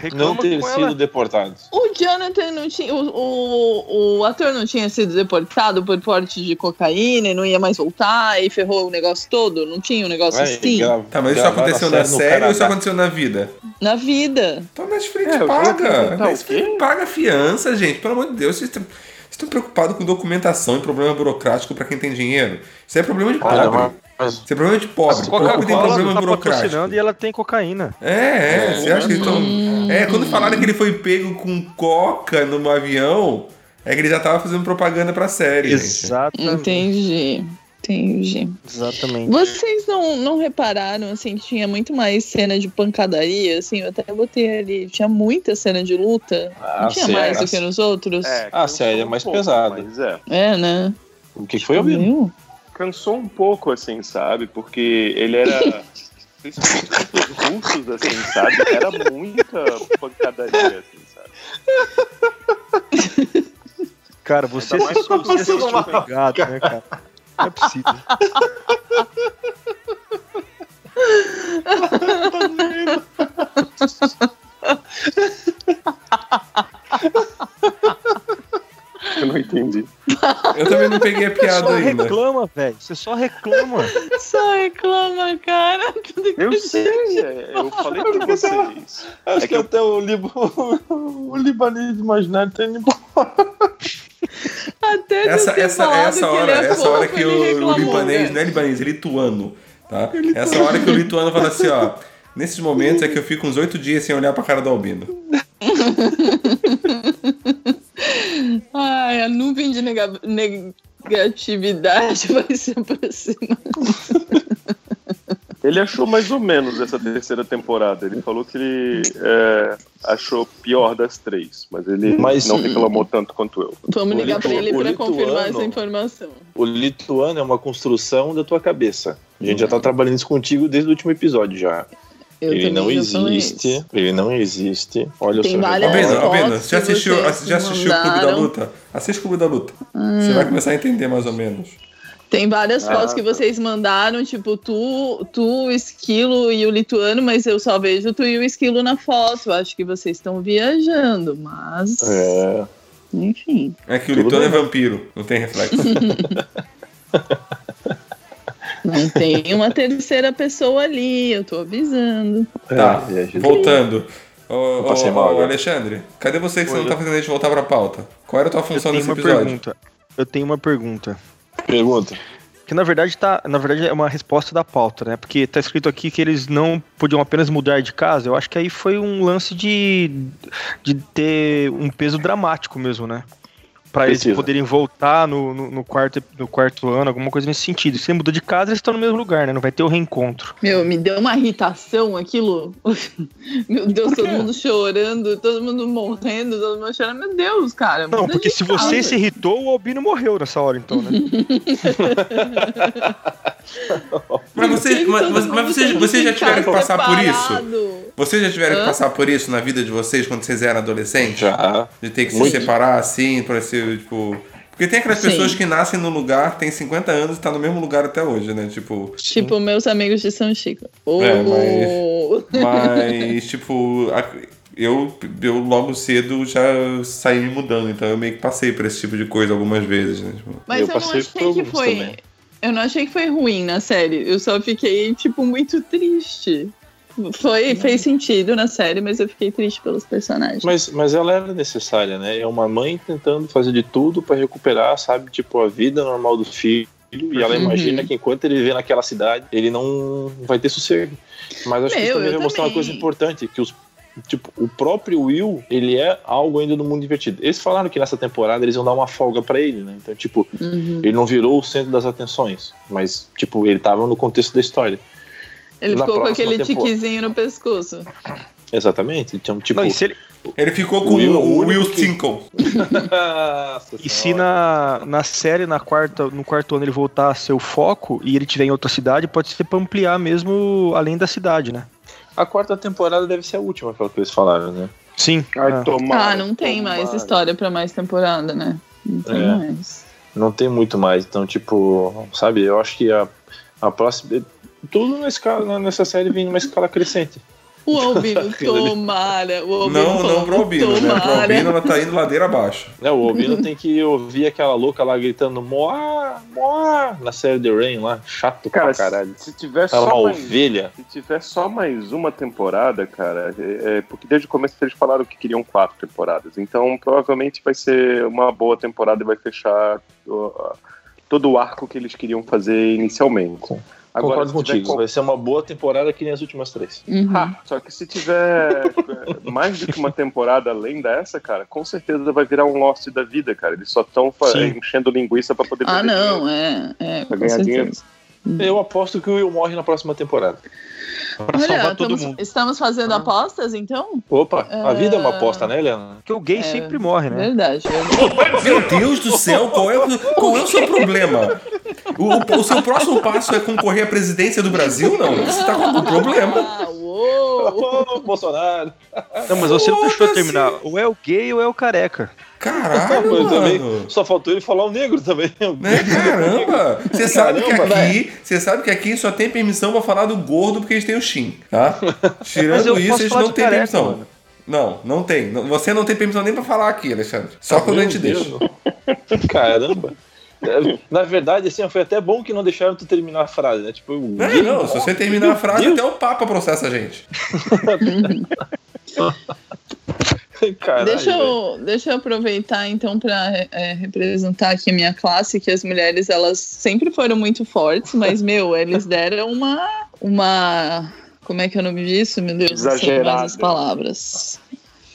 não ter sido ela. deportado. O Jonathan não tinha. O, o, o ator não tinha sido deportado por porte de cocaína e não ia mais voltar e ferrou o negócio todo? Não tinha um negócio Vai, assim? gra- Tá, mas isso a aconteceu na série ou isso aconteceu na vida? Na vida. Então Netflix É, paga. o Netflix paga fiança, gente. Pelo amor de Deus, vocês estão, vocês estão preocupados com documentação e problema burocrático pra quem tem dinheiro. Isso é problema de pobre. Mas- Isso é de pobre. A Pobre tem problema tá burocrático. e ela tem cocaína. É, é, você acha que eles estão. É, quando falaram que ele foi pego com coca no avião, é que ele já tava fazendo propaganda pra série, gente. Exatamente. Entendi. Entendi. Exatamente. Vocês não, não repararam, assim, que tinha muito mais cena de pancadaria, assim, eu até botei ali, tinha muita cena de luta. Ah, não tinha sim, mais é. do que nos outros? É, Ah, cansou sério, é mais. Mas é. É, né? O que que foi, Albino? Cansou um pouco, assim, sabe? Porque ele era. Principalmente os russos, assim, sabe? Era muita pancadaria, assim, sabe? Cara, você Ainda mais assistiu, você você assistiu não Pegado, né, cara? Não é possível. Eu não entendi. Eu também não peguei a Só piada ainda. reclama, velho. Você só reclama. Só reclama, cara. Eu sei, é, eu falei pra vocês. Acho É que, que eu- até o, Libo, o libanês imaginário tá indo embora. Até Essa, essa, essa que hora, ele é essa hora que ele o, o libanês, né? não é libanês, é lituano, tá? Essa hora que o lituano fala assim, ó. Nesses momentos é que eu fico uns oito dias sem olhar pra cara do Albino. Ai, a nuvem de nega- negatividade vai se aproximando. Ele achou mais ou menos essa terceira temporada. Ele falou que ele é, achou pior das três, mas ele Mas- não reclamou tanto quanto eu. Vamos ligar pra ele lituano- confirmar essa informação. O lituano é uma construção da tua cabeça. A gente já tá trabalhando isso contigo desde o último episódio já. Eu ele não existe. Ele não existe. Olha Tem só. várias- Albino, fotos Albino, você assistiu, já assistiu o Clube da. Luta? Assiste o Clube da Luta. Você vai começar a entender mais ou menos. Tem várias Ah, fotos que tá. vocês mandaram, tipo, tu, tu, o esquilo e o lituano, mas eu só vejo tu e o esquilo na foto. Eu acho que vocês estão viajando, mas. É. Enfim. É que o Tudo lituano é bem. vampiro, não tem reflexo. Não tem uma terceira pessoa ali, eu tô avisando. Tá, É, é, voltando. Ô, ô, passei mal ô, agora. Alexandre, cadê você que você Oi. não tá fazendo a gente voltar pra pauta? Qual era a tua Eu função tenho nesse uma episódio? pergunta. Eu tenho uma pergunta. Pergunta. Que na verdade tá, na verdade é uma resposta da pauta, né? Porque tá escrito aqui que eles não podiam apenas mudar de casa. Eu acho que aí foi um lance de de ter um peso dramático mesmo, né? Pra eles poderem voltar no, no, no quarto, no quarto ano, alguma coisa nesse sentido. Se você mudou de casa, eles estão no mesmo lugar, né? Não vai ter o reencontro. Meu, me deu uma irritação aquilo. Meu Deus, todo mundo chorando, todo mundo morrendo, todo mundo chorando. Meu Deus, cara. Não, porque se você casa. se irritou, o Albino morreu nessa hora, então, né? Mas, você, mas, mas, mas vocês, tendo vocês já que tiveram que passar por isso? Vocês já tiveram que Hã? passar por isso na vida de vocês quando vocês eram adolescentes? Já. De ter que Muito. se separar assim, pra ser, tipo. Porque tem aquelas Sim. pessoas que nascem no lugar, têm 50 anos e tá no mesmo lugar até hoje, né? Tipo. Tipo, meus amigos de São Chico. É, Oh. Mas, tipo, eu, eu logo cedo já saí me mudando, então eu meio que passei por esse tipo de coisa algumas vezes, né? Tipo, Mas Eu eu, não achei que foi. também. Eu não achei que foi ruim na série. Eu só fiquei, tipo, muito triste. Foi, fez sentido na série, mas eu fiquei triste pelos personagens. Mas, mas ela era necessária, né? É uma mãe tentando fazer de tudo pra recuperar, sabe, tipo, a vida normal do filho. E ela Uhum. imagina que enquanto ele viver naquela cidade, ele não vai ter sossego. Mas acho que Meu, isso também vai mostrar uma coisa importante, que os Tipo, o próprio Will, ele é algo ainda do mundo divertido. Eles falaram que nessa temporada eles iam dar uma folga pra ele, né? Então, tipo, Uhum. ele não virou o centro das atenções, mas, tipo, ele tava no contexto da história. Ele ficou com aquele temporada. tiquezinho no pescoço. Exatamente. Então, tipo. Não, ele- Ele ficou com O Will- o, Will Tinkle. E se na, na série, na quarta, no quarto ano, ele voltar a ser o foco e ele estiver em outra cidade, pode ser pra ampliar mesmo além da cidade, né? A quarta temporada deve ser a última, pelo que eles falaram, né? Sim. Ai, Ah. tomara, ah, não tem mais tomara. história pra mais temporada, né? Não tem É. mais. Não tem muito mais. Então, tipo, sabe, eu acho que a, a próxima. Tudo na escala, nessa série vem numa escala crescente. O Albino, tomara. O Albino Não, falou, não pro Albino, né? Pro tomara. Albino ela tá indo ladeira abaixo. Né, o Albino tem que ouvir aquela louca lá gritando Moá, Moá, na série The Rain lá. Chato Cara, pra caralho. se tiver Ela é só uma mais, ovelha. se tiver só mais uma temporada, cara, é, é- porque desde o começo eles falaram que queriam quatro temporadas. Então provavelmente vai ser uma boa temporada e vai fechar todo o arco que eles queriam fazer inicialmente. Concordo se tiver contigo. com- Vai ser uma boa temporada que nem as últimas três. Uhum. Ah, só que se tiver é, mais do que uma temporada além dessa, cara, com certeza vai virar um Lost da vida, cara. Eles só estão enchendo linguiça pra poder Ah, fazer dinheiro. não, é. é Pra ganhar certeza. Eu aposto que o Will morre na próxima temporada. Pra salvar Olha, todo estamos, mundo. estamos fazendo apostas, então? Opa, a vida é uma É. aposta, né, Helena? Porque o gay É. sempre morre, né? Verdade. verdade. Meu Deus do céu, qual é, qual é o seu problema? O, o- o seu próximo passo é concorrer à presidência do Brasil? Não, você tá com algum problema. Ah, uou! Ô, Bolsonaro! Não, mas você não deixou assim? terminar. Ou é o gay ou é o careca. Caralho, Mas também, só faltou ele falar o negro também. Né? Caramba! Você sabe que aqui, você sabe que aqui só tem permissão pra falar do gordo porque eles têm o Shin, tá? Tirando isso, eles não têm permissão. mano. Não, não tem. Você não tem permissão nem pra falar aqui, Alexandre. Só quando a gente deixa. Caramba. Na verdade, assim, foi até bom que não deixaram tu terminar a frase, né? Tipo, É, não, se você terminar a frase, até o Papa processa a gente. Caralho, deixa, eu, deixa eu aproveitar então para representar aqui a minha classe, que as mulheres elas sempre foram muito fortes, mas meu, eles deram uma uma como é que é o nome disso, meu Deus, não sei mais as palavras.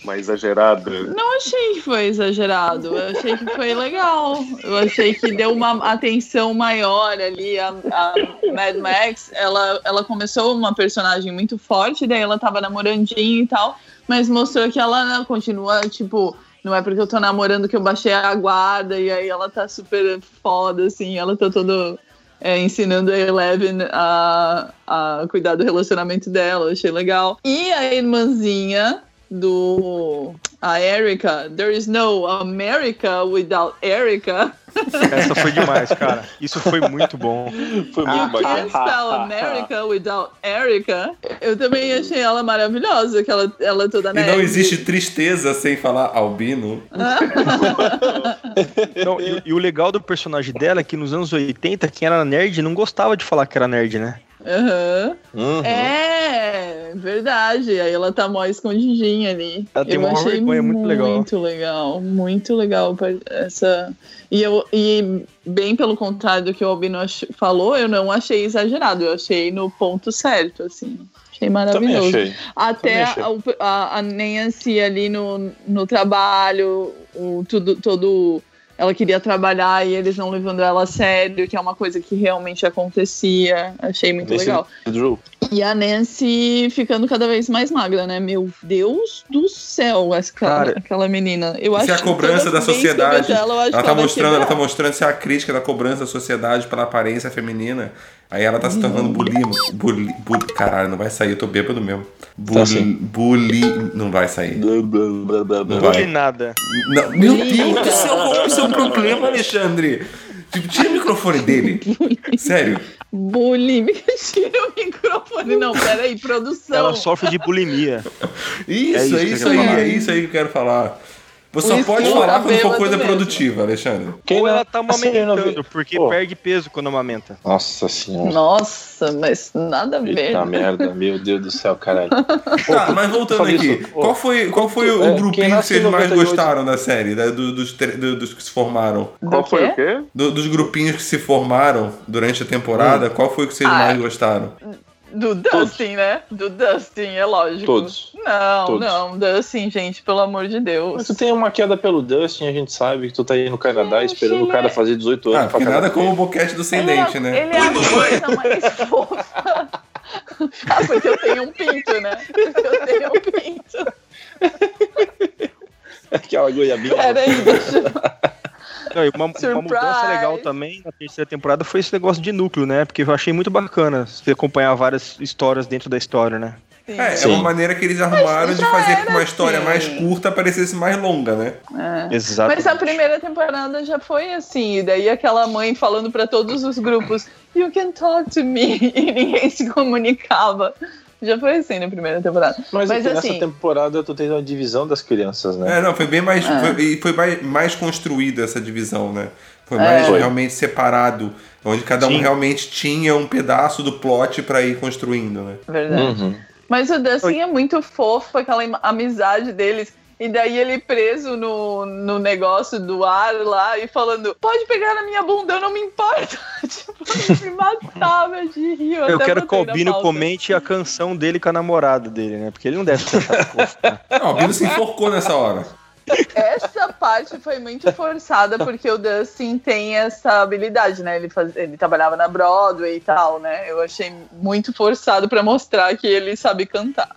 Uma exagerada. Não achei que foi exagerado, eu achei que foi legal. Eu achei que deu uma atenção maior ali. A, a Mad Max, ela, ela começou uma personagem muito forte, daí ela tava namorandinho e tal, mas mostrou que ela continua, tipo, não é porque eu tô namorando que eu baixei a guarda e aí ela tá super foda, assim, ela tá todo. é, ensinando a Eleven a, a cuidar do relacionamento dela, achei legal. E a irmãzinha do a Erika, There is no America without Erica. Essa foi demais, cara. Isso foi muito bom. Foi muito You can't spell bacana. America without Erica. Eu também achei ela maravilhosa, que ela, ela é toda E não existe tristeza sem falar albino. Não, e, e o legal do personagem dela é que nos anos 80, quem era nerd não gostava de falar que era nerd, né? Aham. Uhum. É, verdade. Aí ela tá mó escondidinha ali. Ela tem eu uma achei vergonha muito legal. Muito legal, muito legal essa. E, eu, e bem pelo contrário do que o Albino falou, eu não achei exagerado, eu achei no ponto certo, assim. Achei maravilhoso. achei. Até achei. a, a, a Nancy ali no, no trabalho, o, tudo, todo. Ela queria trabalhar e eles não levando ela a sério, que é uma coisa que realmente acontecia. Achei muito Nesse- legal. Drew. E a Nancy ficando cada vez mais magra, né? Meu Deus do céu, essa, Cara, aquela menina. Eu Isso acho é a que cobrança da sociedade. vejo Ela, eu acho Ela que tá vai mostrando, ela tá mostrando se é a crítica da cobrança da sociedade pela aparência feminina. Aí ela tá se tornando bulima. Bully, bully, caralho, não vai sair, eu tô bêbado mesmo. Bully, assim. bully, não vai sair. Blá, blá, blá, blá, blá. Não vai. nada. Não, meu Deus do céu, qual é o seu problema, Alexandre? Tipo, tira o microfone dele. Sério. Bulímica, tira o microfone. Não, peraí, produção. Ela sofre de bulimia. Isso, É é isso isso, eu ia aí, falar. é isso aí que eu quero falar. Você só pode falar quando for coisa mesmo. produtiva, Alexandre. Quem Ou ela tá amamentando, porque Pô. perde peso quando amamenta. Nossa senhora. Nossa, mas nada a ver. Eita merda, meu Deus do céu, caralho. Tá, mas voltando aqui, isso. Qual foi, qual foi o é, grupinho que vocês mais 98? gostaram da série? da- do- dos, do- dos que se formaram? Qual Do foi o quê? Do- dos grupinhos que se formaram durante a temporada, qual foi o que vocês Ah, mais gostaram? Do Dustin, né? Do Dustin, é lógico. Todos. Não, Todos. não, Dustin, gente, pelo amor de Deus. Mas tu tem uma queda pelo Dustin, a gente sabe que tu tá aí no Canadá Gente, esperando o cara é- fazer 18 anos Ah, porque nada como o boquete do sem ele dente, é, né? Ele é a coisa mais fofa. ah, porque eu tenho um pinto, né? Porque eu tenho um pinto. Aquela goiabinha. Peraí, deixa eu... Não, e uma, uma mudança legal também na terceira temporada foi esse negócio de núcleo, né? Porque eu achei muito bacana você acompanhar várias histórias dentro da história, né? Sim. É, é Sim. uma maneira que eles arrumaram de fazer que uma história assim. mais curta parecesse mais longa, né? É. Exato. Mas a primeira temporada já foi assim, e daí aquela mãe falando pra todos os grupos, You can talk to me, e ninguém se comunicava. Já foi assim na primeira temporada. Mas, Mas aqui, assim- nessa temporada tu tens uma divisão das crianças, né? É, não, foi bem mais. É. Foi, e foi mais, mais construída essa divisão, né? Foi É. mais Foi. realmente separado. Onde cada um Sim. realmente tinha um pedaço do plot pra ir construindo, né? Verdade. Uhum. Mas o Dustin é muito fofo, aquela amizade deles. E daí ele preso no, no negócio do ar lá e falando, pode pegar na minha bunda, eu não me importo. tipo, ele me matava de rir. Eu até quero que o Albino comente a canção dele com a namorada dele, né? Porque ele não deve ter fofo, né? Não, o Bino se enforcou nessa hora. Essa parte foi muito forçada porque o Dustin tem essa habilidade, né? Ele, faz, ele trabalhava na Broadway e tal, né? Eu achei muito forçado pra mostrar que ele sabe cantar.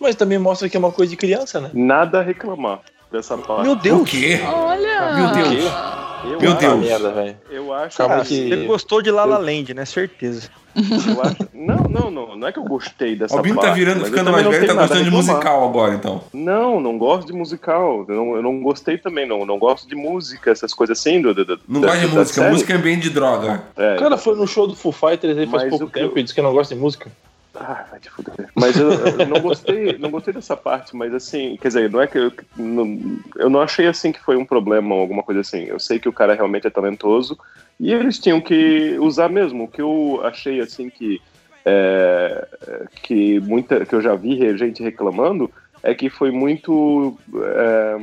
Mas também mostra que é uma coisa de criança, né? Nada a reclamar dessa parte. Meu O Deus! quê? Olha! Meu Deus. Eu Meu acho, Deus. Merda, velho. Eu acho Calma que. Ele gostou de La La Land, né? Certeza. Eu acho... Não, não, não. Não é que eu gostei dessa O Albino parte. tá virando, mas eu ficando mais velho e tá gostando de musical agora, então. Não, não gosto de musical. Eu não, eu não gostei também, não. Não gosto de música, essas coisas assim. Do, do, do- Não gosta de música, série. música é ambiente de droga. É, O cara foi no show do Foo Fighters aí faz pouco o tempo eu- e disse que não gosta de música. Ah, vai te fuder. Mas eu, eu não gostei, não gostei dessa parte, mas assim, quer dizer, não é que eu não, eu não achei assim que foi um problema ou alguma coisa assim. Eu sei que o cara realmente é talentoso e eles tinham que usar mesmo. O que eu achei assim que é, que muita que eu já vi gente reclamando é que foi muito é,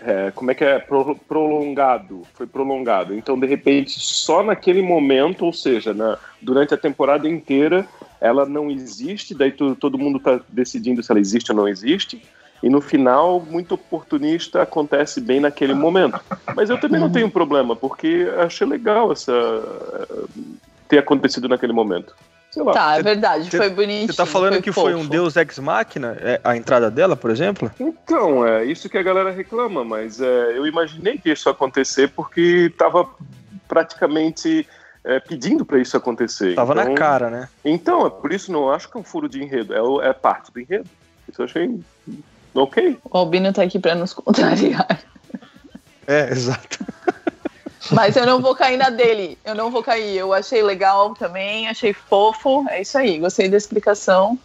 é, como é que é Pro- prolongado foi prolongado então de repente só naquele momento ou seja na, durante a temporada inteira ela não existe daí tu- todo mundo está decidindo se ela existe ou não existe e no final muito oportunista acontece bem naquele momento mas eu também não tenho problema porque achei legal essa ter acontecido naquele momento sei lá Tá, é verdade, Cê- foi bonitinho. Você tá falando que foi um fofo. deus ex machina, é, a entrada dela, por exemplo? Então, é isso que a galera reclama, mas é, eu imaginei que isso ia acontecer porque tava praticamente é, pedindo para isso acontecer. Tava então, na cara, né? Então, é por isso não acho que é um furo de enredo, é, é parte do enredo. Isso eu achei ok. O Albino tá aqui pra nos contrariar. É, exato. Mas eu não vou cair na dele. Eu não vou cair. Eu achei legal também, achei fofo. É isso aí. Gostei da explicação.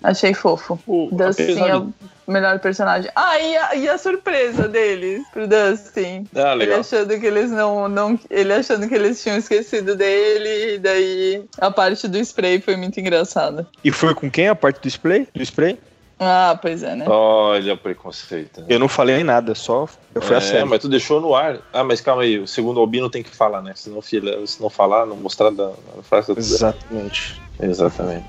Achei fofo. O, apesar de- melhor personagem. Ah, e a, e a surpresa deles pro Dustin. Ah, Ele legal. achando que eles não, não. Ele achando que eles tinham esquecido dele. E daí a parte do spray foi muito engraçada. E foi com quem a parte do spray? Do spray? Ah, pois é, né? Olha o preconceito. né? Eu não falei em nada, só eu fui a É, sério. mas tu deixou no ar. Ah, mas calma aí, o segundo Albino tem que falar, né? Se não, se não falar, não mostrar da, da frase. tá Exatamente. Exatamente.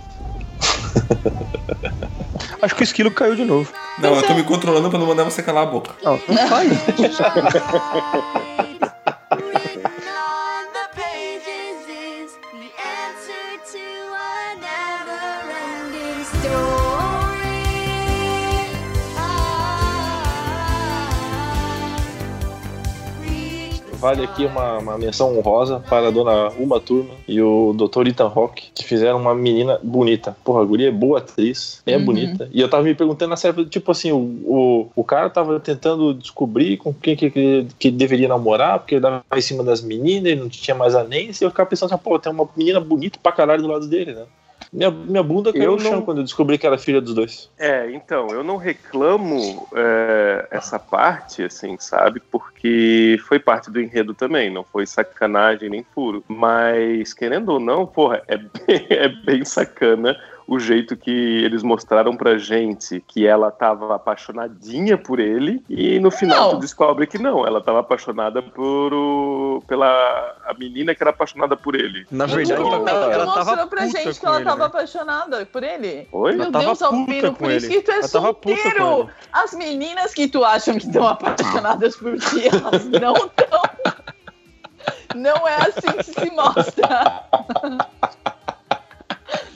Acho que o esquilo caiu de novo. Não, eu tô me controlando pra não mandar você calar a boca. Não, não Vale aqui uma, uma menção honrosa para a dona Uma Turma e o Dr. Ethan Rock, que fizeram uma menina bonita. Porra, a guria é boa atriz, é Uhum. bonita. E eu tava me perguntando na série, tipo assim, o, o, o cara tava tentando descobrir com quem que, que, que deveria namorar, porque ele dava em cima das meninas, ele não tinha mais a Nancy, e eu ficava pensando assim, pô, tem uma menina bonita pra caralho do lado dele, né? Minha, minha bunda caiu Eu no chão não- quando eu descobri que era filha dos dois. É, então, eu não reclamo é, essa parte, assim, sabe? Porque foi parte do enredo também, não foi sacanagem nem furo. Mas, querendo ou não, porra, é bem, é bem sacana o jeito que eles mostraram pra gente que ela tava apaixonadinha por ele e no final Não. tu descobre que não, ela tava apaixonada por o, pela a menina que era apaixonada por ele. Na verdade, Não, ela, ela ela mostrou tava pra gente que ela ele, tava né? apaixonada por ele. Oi? Meu Deus, Albino, por isso ele. que tu é Ela solteiro. ele. As meninas que tu acham que estão apaixonadas por ti, elas não estão. Não é assim que se mostra.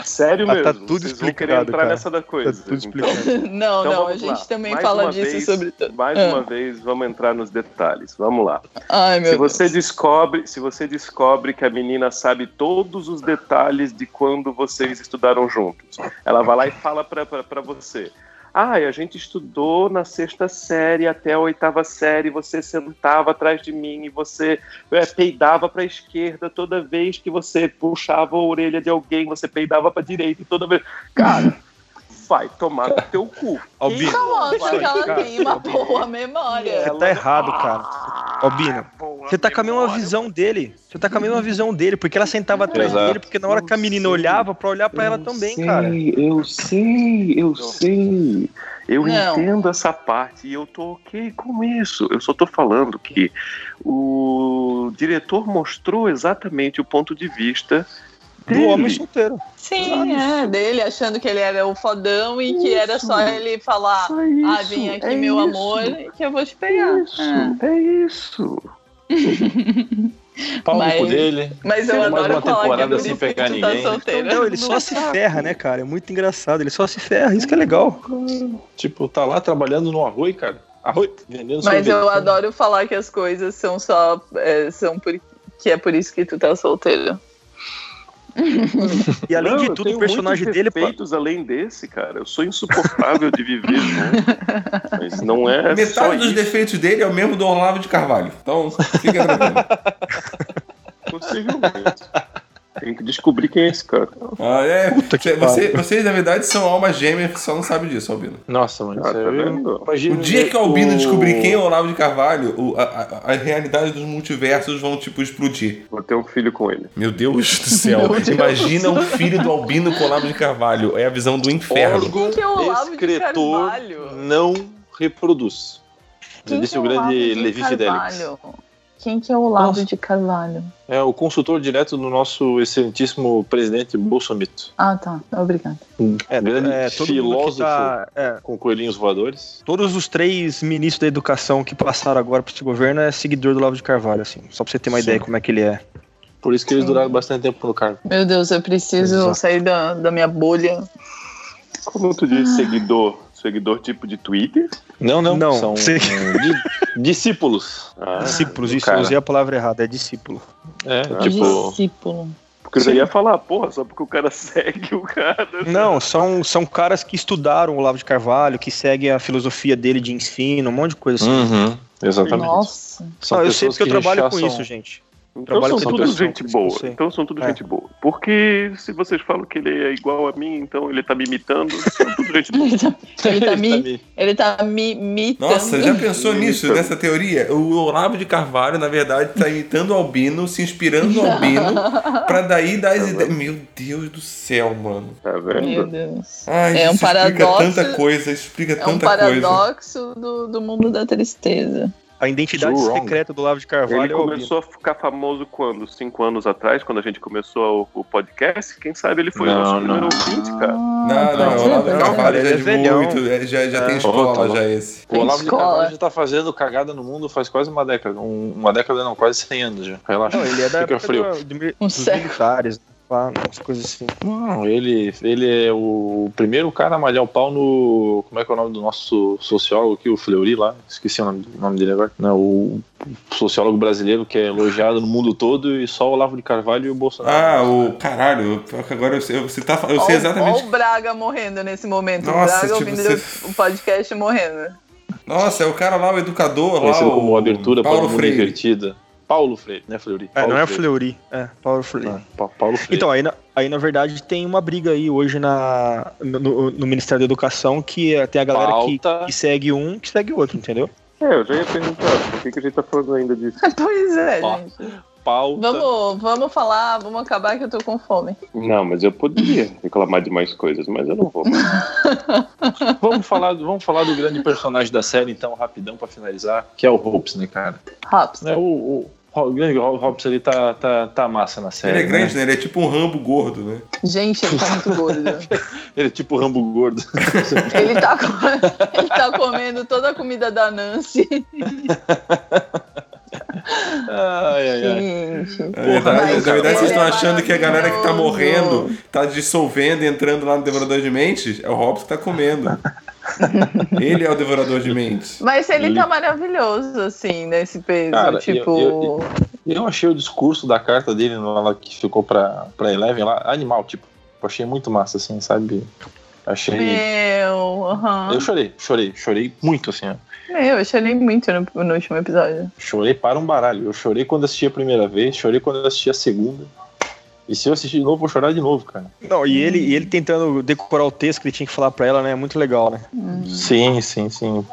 Sério Ah, mesmo. tá tudo vocês vão explicado, entrar cara. nessa da coisa. Tá tudo Então, explicado. Não, Então não, a gente lá. também Mais fala disso vez- sobre tudo. Mais Ah. uma vez, vamos entrar nos detalhes. Vamos lá. Ai, meu Se você Deus. descobre, se você descobre que a menina sabe todos os detalhes de quando vocês estudaram juntos, ela vai lá e fala pra você. Ah, a gente estudou na sexta série até a oitava série. Você sentava atrás de mim e você é, peidava para a esquerda toda vez que você puxava a orelha de alguém. Você peidava para direita e toda vez. Cara, vai tomar no teu cu. Albino, aí, que ela tem uma boa memória. Você tá errado, cara. Albino, você tá com a mesma visão dele. Você tá com a mesma visão dele, porque ela sentava atrás Exato. dele, porque na hora que a menina olhava, pra olhar pra ela também, cara. Eu sei, eu sei. Eu Não. entendo essa parte e eu tô ok com isso. Eu só tô falando que o diretor mostrou exatamente o ponto de vista Do homem solteiro. Sim, é, dele achando que ele era o fodão e que era só ele falar: Só Ah, isso, vem aqui, é meu isso. amor, que eu vou te pegar. Isso, É. é isso. Pau no Mas- cu dele. Mas eu Mais adoro uma é temporada por sem isso que pegar tu tá ninguém. solteiro. Não, ele só se ferra, né, cara? É muito engraçado. Ele só se ferra, isso que é legal. Tipo, tá lá trabalhando no arroz, cara. Arroz, vendendo Mas sorvete. eu adoro falar que as coisas são só. é, são por, que é por isso que tu tá solteiro. E além Não, de tudo, o personagem dele. defeitos além desse, cara. Eu sou insuportável de viver junto. Mas não é só Metade dos isso. defeitos dele é o mesmo do Olavo de Carvalho. Então, fica tranquilo. Possivelmente. Tem que descobrir quem é esse cara. Ah, é. que Você- vocês, na verdade, são almas gêmeas, só não sabem disso, Albino. Nossa, mano. Ah, isso tá eu- imagina O dia que o Albino o- descobrir quem é o Olavo de Carvalho, o- a, a- a realidade dos multiversos vão, tipo, explodir. Vou ter um filho com ele. Meu Deus do céu. Deus. Imagina o filho do Albino com o Olavo de Carvalho. É a visão do inferno. órgão que é o Olavo de excretor Carvalho? não reproduz. Já Quem disse que é o grande Olavo de Levi Fidelix. Quem que é o Olavo Nossa. de Carvalho? É o consultor direto do nosso excelentíssimo presidente Bolsonaro. Ah, tá. Obrigada. É, grande é, todo mundo que filósofo tá- é, com coelhinhos voadores. todos os três ministros da educação que passaram agora para esse governo é seguidor do Olavo de Carvalho, assim. Só pra você ter uma Sim. ideia como é que ele é. Por isso que eles Sim. duraram bastante tempo no cargo. Meu Deus, eu preciso Exato. sair da, da minha bolha. Como tu diz, seguidor? Seguidor tipo de Twitter? Não, não. Não, São sim. di- discípulos. Ah, Discípulos, isso, eu cara. usei a palavra errada, é discípulo. É, Ah, tipo. Discípulo. Porque eu já ia falar, porra, só porque o cara segue o cara. Não, são, são caras que estudaram o Olavo de Carvalho, que seguem a filosofia dele de ensino, um monte de coisa assim. Uhum, exatamente. Nossa. São Não, eu sei porque eu que trabalho com isso, gente. Então são tudo gente boa. Então são tudo É. gente boa. Porque se vocês falam que ele é igual a mim, então ele tá me imitando, são tudo gente boa. Ele tá, ele tá me, me- ele tá me imitando. Nossa, já pensou nisso, Isso. nessa teoria? O Olavo de Carvalho, na verdade, tá imitando o Albino, se inspirando no Albino, pra daí dar as ideias. Meu Deus do céu, mano. Tá Meu vendo? Deus. Ai, É um isso explica paradoxo- tanta coisa, explica É um tanta coisa. paradoxo do, do mundo da tristeza. A identidade secreta do Olavo de Carvalho Ele é o começou a ficar famoso quando? Cinco anos atrás, quando a gente começou o, o podcast? Quem sabe ele foi o Não, nosso não. primeiro ouvinte, cara. Não, não, pode o ser, Olavo de. Carvalho já é é de velhão. muito, já, já tem É. escola, Pô, tá já esse. O Olavo de escola. Carvalho já tá fazendo cagada no mundo faz quase uma década. Um- uma década não, quase 100 anos já. Relaxa. Não, ele é da Fica época frio. do, Um dos século. militares, pá, umas coisas assim. Não, ele, ele é o primeiro cara a malhar o pau no. Como é que é o nome do nosso sociólogo aqui, o Fleury lá? Esqueci o nome, o nome dele agora. Não, o sociólogo brasileiro que é elogiado no mundo todo e só o Olavo de Carvalho e o Bolsonaro. Ah, o caralho, pior que agora eu sei, você tá, eu sei Olha exatamente. o Braga morrendo nesse momento. Nossa, o Braga tipo, ouvindo você- o podcast morrendo. Nossa, é o cara lá, o educador lá, Conhecido como o abertura para o Paulo mundo Freire. invertida. Paulo Freire, né, Fleury? É, Paulo não é Freire. Fleury, é Paulo Freire. Ah, Pa- Paulo Freire. Então, aí na, aí na verdade tem uma briga aí hoje na, no, no- no Ministério da Educação que é, tem a galera que, Pauta. que segue um que segue o outro, entendeu? É, eu já ia perguntar, por que, que a gente tá falando ainda disso? Pois é, Ó. gente. pauta. Vamos, vamos falar, vamos acabar que eu tô com fome. Não, mas eu poderia reclamar de mais coisas, mas eu não vou. Vamos falar, vamos falar do grande personagem da série, então, rapidão, pra finalizar, que é o Hobbs, né, cara? Raps. É, o, o grande Hobbs ali tá, tá, tá massa na série. Ele é grande, né? né? Ele é tipo um rambo gordo, né? Gente, ele tá muito gordo. Ele é tipo o Rambo gordo. Ele tá, com- ele tá comendo toda a comida da Nancy. ai, ai, ai. Gente. Na verdade, vocês estão é achando que a galera que tá morrendo, tá dissolvendo e entrando lá no Devorador de Mentes, é o Hobbs que tá comendo. Ele é o Devorador de Mentes. Mas ele Ele- tá maravilhoso, assim, nesse peso. Cara, tipo. eu- Eu achei o discurso da carta dele lá que ficou pra, pra Eleven lá, animal, tipo. Eu achei muito massa, assim, sabe? Achei. Meu, aham. Eu chorei, chorei, chorei muito, assim. Meu, eu chorei muito no, no último episódio. Chorei para um baralho. Eu chorei quando assisti a primeira vez, chorei quando eu assisti a segunda. E se eu assistir de novo, vou chorar de novo, cara. Não, e ele, e ele tentando decorar o texto que ele tinha que falar pra ela, né? É muito legal, né? Sim, sim, sim.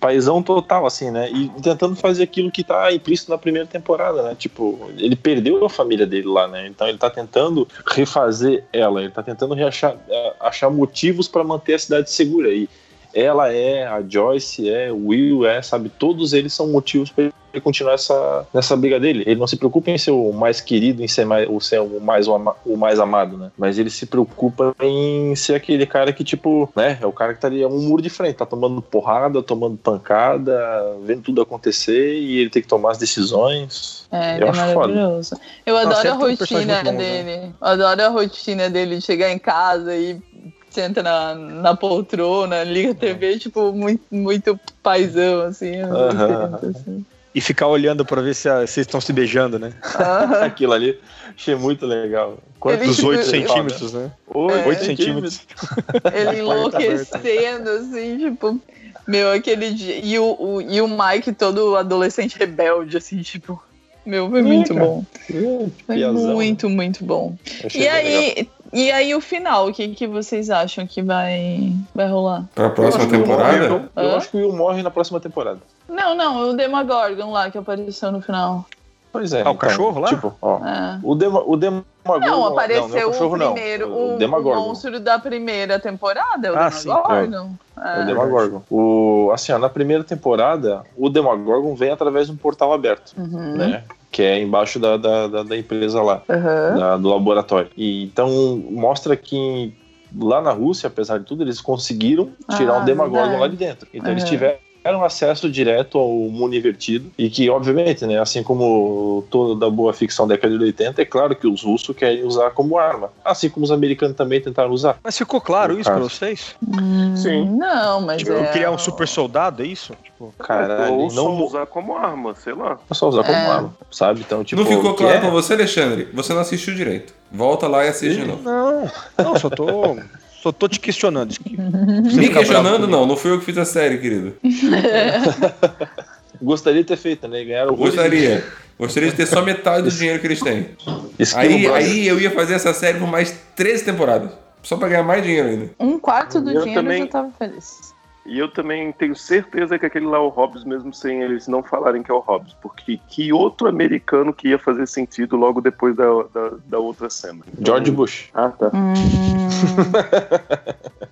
Paizão total, assim, né? E tentando fazer aquilo que tá implícito na primeira temporada, né? Tipo, ele perdeu a família dele lá, né? Então ele tá tentando refazer ela, ele tá tentando reachar, eh, achar motivos para manter a cidade segura. E ela é, a Joyce é, o Will é, sabe? Todos eles são motivos para ele continuar essa, nessa briga dele. Ele não se preocupa em ser o mais querido, em ser, mais, ou ser o, mais, o, ama- o mais amado, né? Mas ele se preocupa em ser aquele cara que, tipo, né? É o cara que tá ali, é um muro de frente, tá tomando porrada, tomando pancada, vendo tudo acontecer e ele tem que tomar as decisões. É, Eu é acho foda. maravilhoso. Eu Não, adoro a rotina bom, né? dele. Eu adoro a rotina dele de chegar em casa e senta na, na poltrona, liga a TV, tipo, muito, muito paizão, assim. eu Aham. entendo, assim. E ficar olhando pra ver se eles estão se beijando, né? Aham. Aquilo ali, achei muito legal. 8 ele- centímetros, né? Oito É. 8 centímetros. Ele enlouquecendo, assim, tipo. Meu, aquele dia. E o, o- e o Mike todo adolescente rebelde, assim, tipo. Meu, foi muito bom. Foi Piazão. muito, muito bom. Achei E legal. aí, e aí o final, o que, que vocês acham que vai, vai rolar? Pra próxima Eu temporada? Eu, eu acho que o Will morre na próxima temporada. Não, não, o Demogorgon lá que apareceu no final. Pois é. Ah, o cachorro lá? Tipo, ó. É. O, Dema, o Demogorgon. Não, apareceu não, não é o cachorro, o não. primeiro, O o, Demogorgon. o monstro da primeira temporada, é o Ah, sim, Demogorgon. É o É. Demogorgon. O, assim, ó, na primeira temporada, o Demogorgon vem através de um portal aberto, Uhum. né? Que é embaixo da, da, da, da empresa lá, Aham. da- do laboratório. E, então, mostra que lá na Rússia, apesar de tudo, eles conseguiram tirar Ah, um Demogorgon verdade. lá de dentro. Então, eles Aham. tiveram acesso direto ao mundo invertido e que, obviamente, né, assim como toda boa ficção da década de 80, é claro que os russos querem usar como arma, assim como os americanos também tentaram usar. Mas ficou claro No isso pra caso. vocês? Hum, Sim. Não, mas Tipo, é... criar um super soldado, é isso? Tipo, Caralho, Ou não só usar como arma, sei lá. só usar como É. arma, sabe? Então, tipo, não ficou claro é- pra você, Alexandre? Você não assistiu direito. Volta lá e assiste de novo. Não, não, só tô. Só tô te questionando. Me questionando, não. Não fui eu que fiz a série, querido. Gostaria de ter feito, né? Ganharam Gostaria. Gostaria de ter só metade do dinheiro que eles têm. Aí, aí eu ia fazer essa série por mais 13 temporadas. Só pra ganhar mais dinheiro ainda. Um quarto do Eu dinheiro também- eu já tava feliz. E eu também tenho certeza que aquele lá é o Hobbs, mesmo sem eles não falarem que é o Hobbs. Porque que outro americano que ia fazer sentido logo depois da, da, da outra cena? George Bush. Ah, tá. Hum.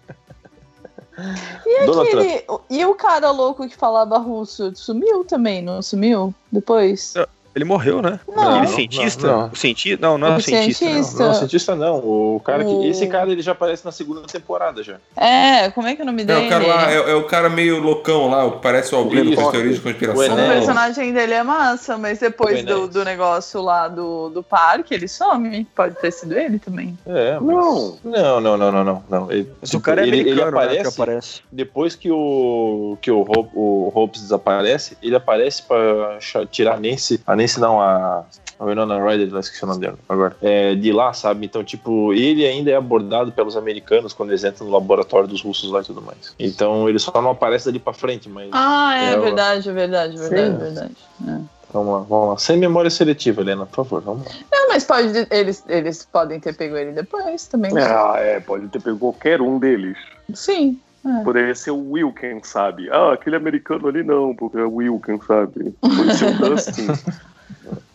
E aquele. E o cara louco que falava russo sumiu também, não sumiu? Depois? Ele morreu, né? Não. Aquele Não, cientista? não, não. O cientista? Não, não é O o cientista. não. cientista. Não, cientista não. O cara que. O- Esse cara ele já aparece na segunda temporada já. É, como é que é o nome É, dele? o cara lá, é, é o cara meio loucão lá, o que parece o Albino com as teorias de O O conspiração. Enéas. personagem dele é massa, mas depois O do, do negócio lá do, do parque, ele some. Pode ter sido ele também. É, mas... Não. Não, não, não, não, não. não. Ele, Mas o cara é ele, ele né, aparece, que aparece. depois que o que o, Hope, o desaparece, ele aparece pra tirar a Nancy, a Nancy não, a a Winona Ryder, lá esqueci o nome dela agora, é, de lá, sabe? Então, tipo, ele ainda é abordado pelos americanos quando eles entram no laboratório dos russos lá e tudo mais. Então, ele só não aparece dali pra frente, mas... Ah, é, É, verdade, é verdade, é verdade, Sim. é verdade. É. Vamos lá, vamos lá. Sem memória seletiva, Helena, por favor, vamos lá. Não, mas pode, eles, eles podem ter pego ele depois também. Ah, é, pode ter pego qualquer um deles. Sim. é. Poderia ser o Will, quem sabe. Ah, aquele americano ali não, porque é o Will, quem sabe. Pode ser o Dustin.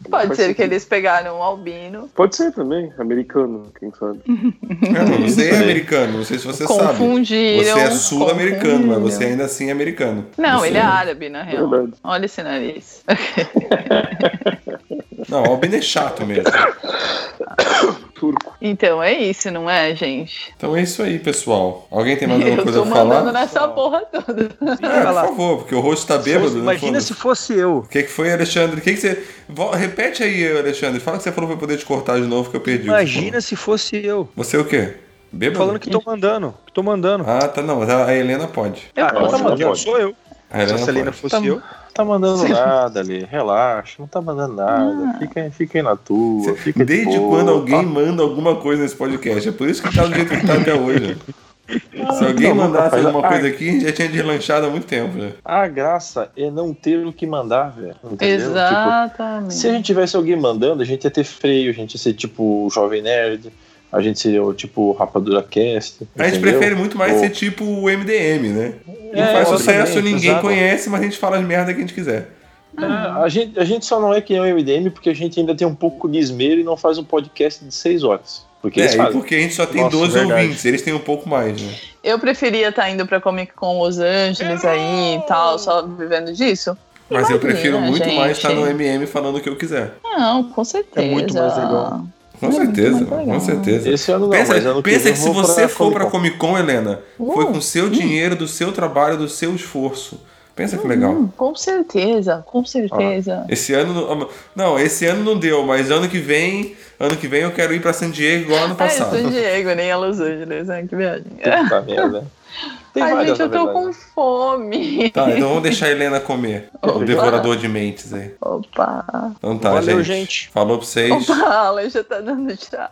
Pode Faz ser que eles pegaram o Albino. Pode ser também, americano, quem sabe. É, você é americano, não sei se você sabe. Confundiram. Você é sul-americano, mas você ainda assim é americano. Não, Você- ele é árabe, na real. Verdade. Olha esse nariz. Não, o Albino é chato mesmo. Turco. Então é isso, não é, gente? Então é isso aí, pessoal. Alguém tem mais alguma Eu coisa tô pra falar? mandando nessa porra toda. É, por favor, porque o rosto tá bêbado. Imagina foda-se. se fosse eu. O que, que foi, Alexandre? O que, que você. Vo- Repete aí, Alexandre. Fala que você falou pra eu poder te cortar de novo que eu perdi. Imagina se fosse eu. Você é o quê? Bêbado? Falando que tô mandando. Que tô mandando. Ah, tá, não, mas a a Helena pode. Ah, posso, tá mandando, pode. sou eu. A Helena Se a pode. fosse Tá- eu. Tá mandando nada ali, relaxa, não tá mandando nada. Fica, aí- fica aí na tua, fica de Desde boa, quando alguém tá? manda alguma coisa nesse podcast? É por isso que tá do jeito que tá até hoje. Se alguém tá bom, mandasse alguma Ah. coisa aqui, a gente já tinha deslanchado há muito tempo. Já. A graça é não ter o que mandar, velho. Tipo, Exatamente. se a gente tivesse alguém mandando, a gente ia ter freio, a gente ia ser tipo o Jovem Nerd, a gente seria o tipo Rapadura Cast. A gente entendeu? prefere muito mais Ou- ser tipo o MDM, né? Não É, faz sucesso, ninguém exato. conhece, mas a gente fala as merda que a gente quiser. É, a, gente, a gente só não é que nem o MDM porque a gente ainda tem um pouco de esmero e não faz um podcast de 6 horas. Porque É, e fazem. porque a gente só tem Nossa, 12 verdade. ouvintes, eles têm um pouco mais, né? Eu preferia estar indo pra Comic Con Los Angeles aí e tal, só vivendo disso. Mas eu Imagina, prefiro muito gente. mais estar no MM falando o que eu quiser. Não, com certeza. É muito mais legal. Com É certeza, com certeza. Esse ano não, pensa mas ano que pensa que eu se você for pra Comic Con, Helena, foi com seu dinheiro, do seu trabalho, do seu esforço. Pensa que legal. Hum, com certeza, com certeza. Esse ano não, não, esse ano não deu, mas ano que vem, ano que vem eu quero ir pra San Diego igual ano Ah, passado. sou Diego, nem a Los Angeles, né? Que viagem. Puta merda. Tem Ai, gente, eu tô verdade. com fome. Tá, então vamos deixar a Helena comer. O Opa. devorador de mentes aí. Opa. Então tá, Valeu, gente. gente. Falou pra vocês. Opa, a Alex já tá dando tchau.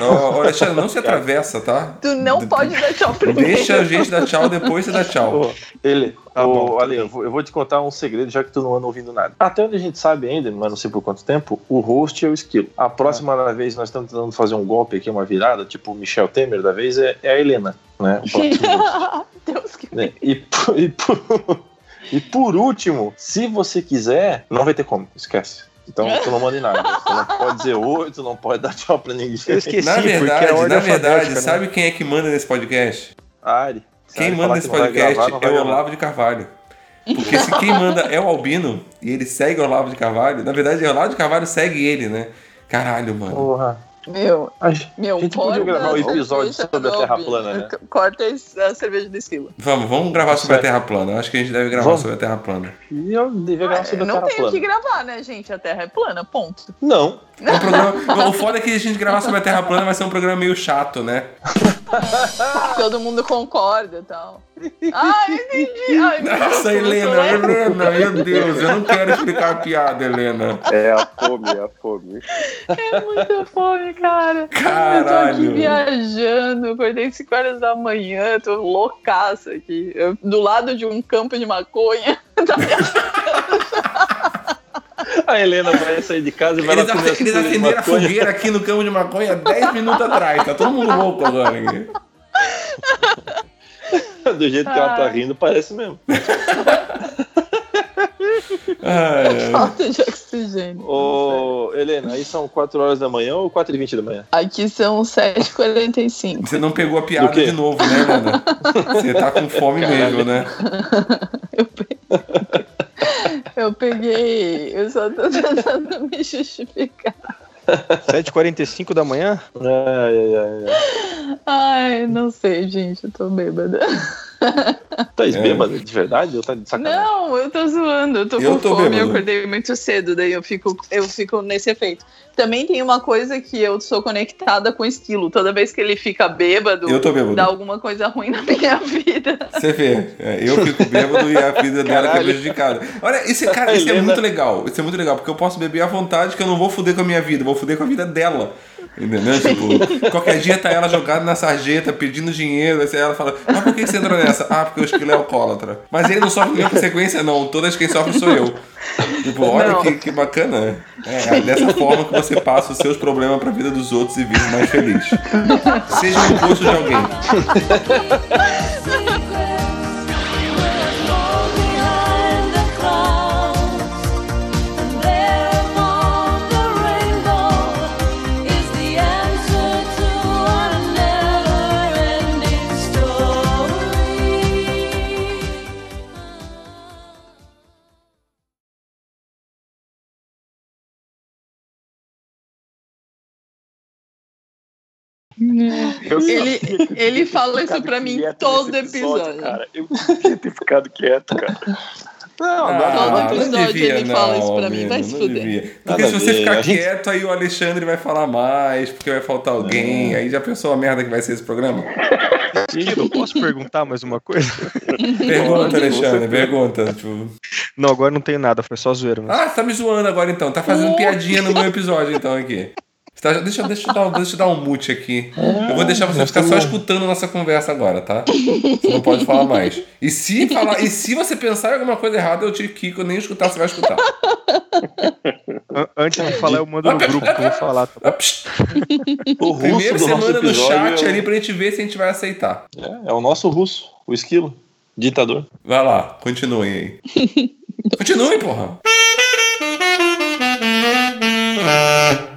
Ó, Alexandre, não se atravessa, tá? Tu não pode dar tchau primeiro. Deixa a gente dar tchau, depois você dá tchau. Ô, ele, Tá ô, bom, Ale, eu vou, eu vou te contar um segredo, já que tu não anda ouvindo nada. Até onde a gente sabe ainda, mas não sei por quanto tempo, o host é o esquilo. A próxima vez nós estamos tentando fazer um golpe aqui, uma virada, tipo o Michel Temer da vez, é, é a Helena, né? Host, Deus que né? E, por- e, por, e por último, se você quiser, não vai ter como, esquece. Então tu não manda em nada. Tu não pode dizer oi, tu não pode dar tchau pra ninguém. Eu esqueci, Na porque é verdade, a ordem na verdade, né? sabe quem é que manda nesse podcast? Ari. Quem Ari manda nesse que podcast gravar, é o. Olavo de Carvalho. Porque se quem manda é o Albino e ele segue o Olavo de Carvalho, na verdade, o Olavo de Carvalho segue ele, né? Caralho, mano. Porra. Meu, A meu, gente podia gravar o a episódio sobre a Terra plana, né? Corta a cerveja do esquilo. Vamos, vamos gravar sobre a. Terra plana. Eu Acho que a gente deve gravar Vamos. sobre a Terra plana. E eu devia gravar sobre a não Terra tem o plana. que gravar, né, gente? A Terra é plana, ponto. Não. É um programa... o foda é que a gente gravar sobre a Terra plana vai ser um programa meio chato, né? Todo mundo concorda e tal. Ah, entendi. Deus, Nossa, Helena, lá. Helena, meu Deus, eu não quero explicar a piada, Helena. É a fome, é a fome. É muita fome, cara. Eu tô aqui Caralho. viajando, acordei 5 horas da manhã, tô loucaça aqui. Eu- do lado de um campo de maconha. Tá A Helena vai sair de casa e vai Eles, lá comer eles acenderam a fogueira aqui no campo de maconha 10 minutos atrás. Tá todo mundo louco agora. Aqui. Do jeito que ela tá Ah. rindo, parece mesmo. Ai. Falta de oxigênio. Ô, Helena, aí são 4 horas da manhã ou 4 e 20 da manhã? Aqui são 7h45. Você não pegou a piada de novo, né, Helena? Você tá com fome mesmo, né? Eu peguei. Eu só tô tentando me justificar. 7h45 da manhã? Ai, ai, ai. ai. Ai, não sei, gente. Eu tô bêbada. Tá É. bêbada de verdade ou tá de sacanagem? Não, eu tô zoando. Eu tô Eu com tô fome. bêbado. Eu acordei muito cedo. Daí eu fico, eu fico nesse efeito. Também tem uma coisa que eu sou conectada com o esquilo. Toda vez que ele fica bêbado, Eu tô bêbado. dá alguma coisa ruim na minha vida. Você vê, é, eu fico bêbado e a vida dela que é Caralho. prejudicada. Olha, isso, é- cara, isso é Helena. muito legal. Isso é muito legal, porque eu posso beber à vontade que eu não vou fuder com a minha vida, eu vou fuder com a vida dela. Entendeu? Tipo, qualquer dia tá ela jogada na sarjeta, pedindo dinheiro, aí ela fala, mas por que você entrou nessa? Ah, porque o esquilo é alcoólatra. Mas ele não sofre nenhuma consequência, não. Todas quem sofre sou eu. Tipo, olha que, que bacana. É, é dessa forma que você passa os seus problemas pra vida dos outros e vive mais feliz. Seja um encosto de alguém. Eu Ele, ele eu fala isso pra mim todo nesse episódio. Cara, eu tinha ter ficado quieto, cara. Não, agora Todo não vai ter. episódio ele fala isso pra mim, vai se não fuder. devia. Nada Porque se você ver, ficar gente- quieto, aí o Alexandre vai falar mais, porque vai faltar alguém. Aí já pensou a merda que vai ser esse programa? Esquilo, posso perguntar mais uma coisa? Pergunta, Alexandre, pergunta. Tipo, Não, agora não tem nada, foi só zoeira. Mas... ah, você tá me zoando agora então. Tá fazendo piadinha no meu episódio então aqui. Tá- deixa, deixa, eu dar, deixa eu dar um mute aqui. Eu vou deixar você ficar só escutando nossa conversa agora, tá? Você não pode falar mais. E se, falar, e se você pensar em alguma coisa errada, eu te quico, nem escutar, você vai escutar. An- Antes de falar, eu mando no grupo que eu vou falar. Tá? Ah. O russo Primeiro do você nosso manda no episódio chat é o- ali pra gente ver se a gente vai aceitar. É, é o nosso russo, o esquilo. Ditador. Vai lá, continuem aí. Continuem, porra.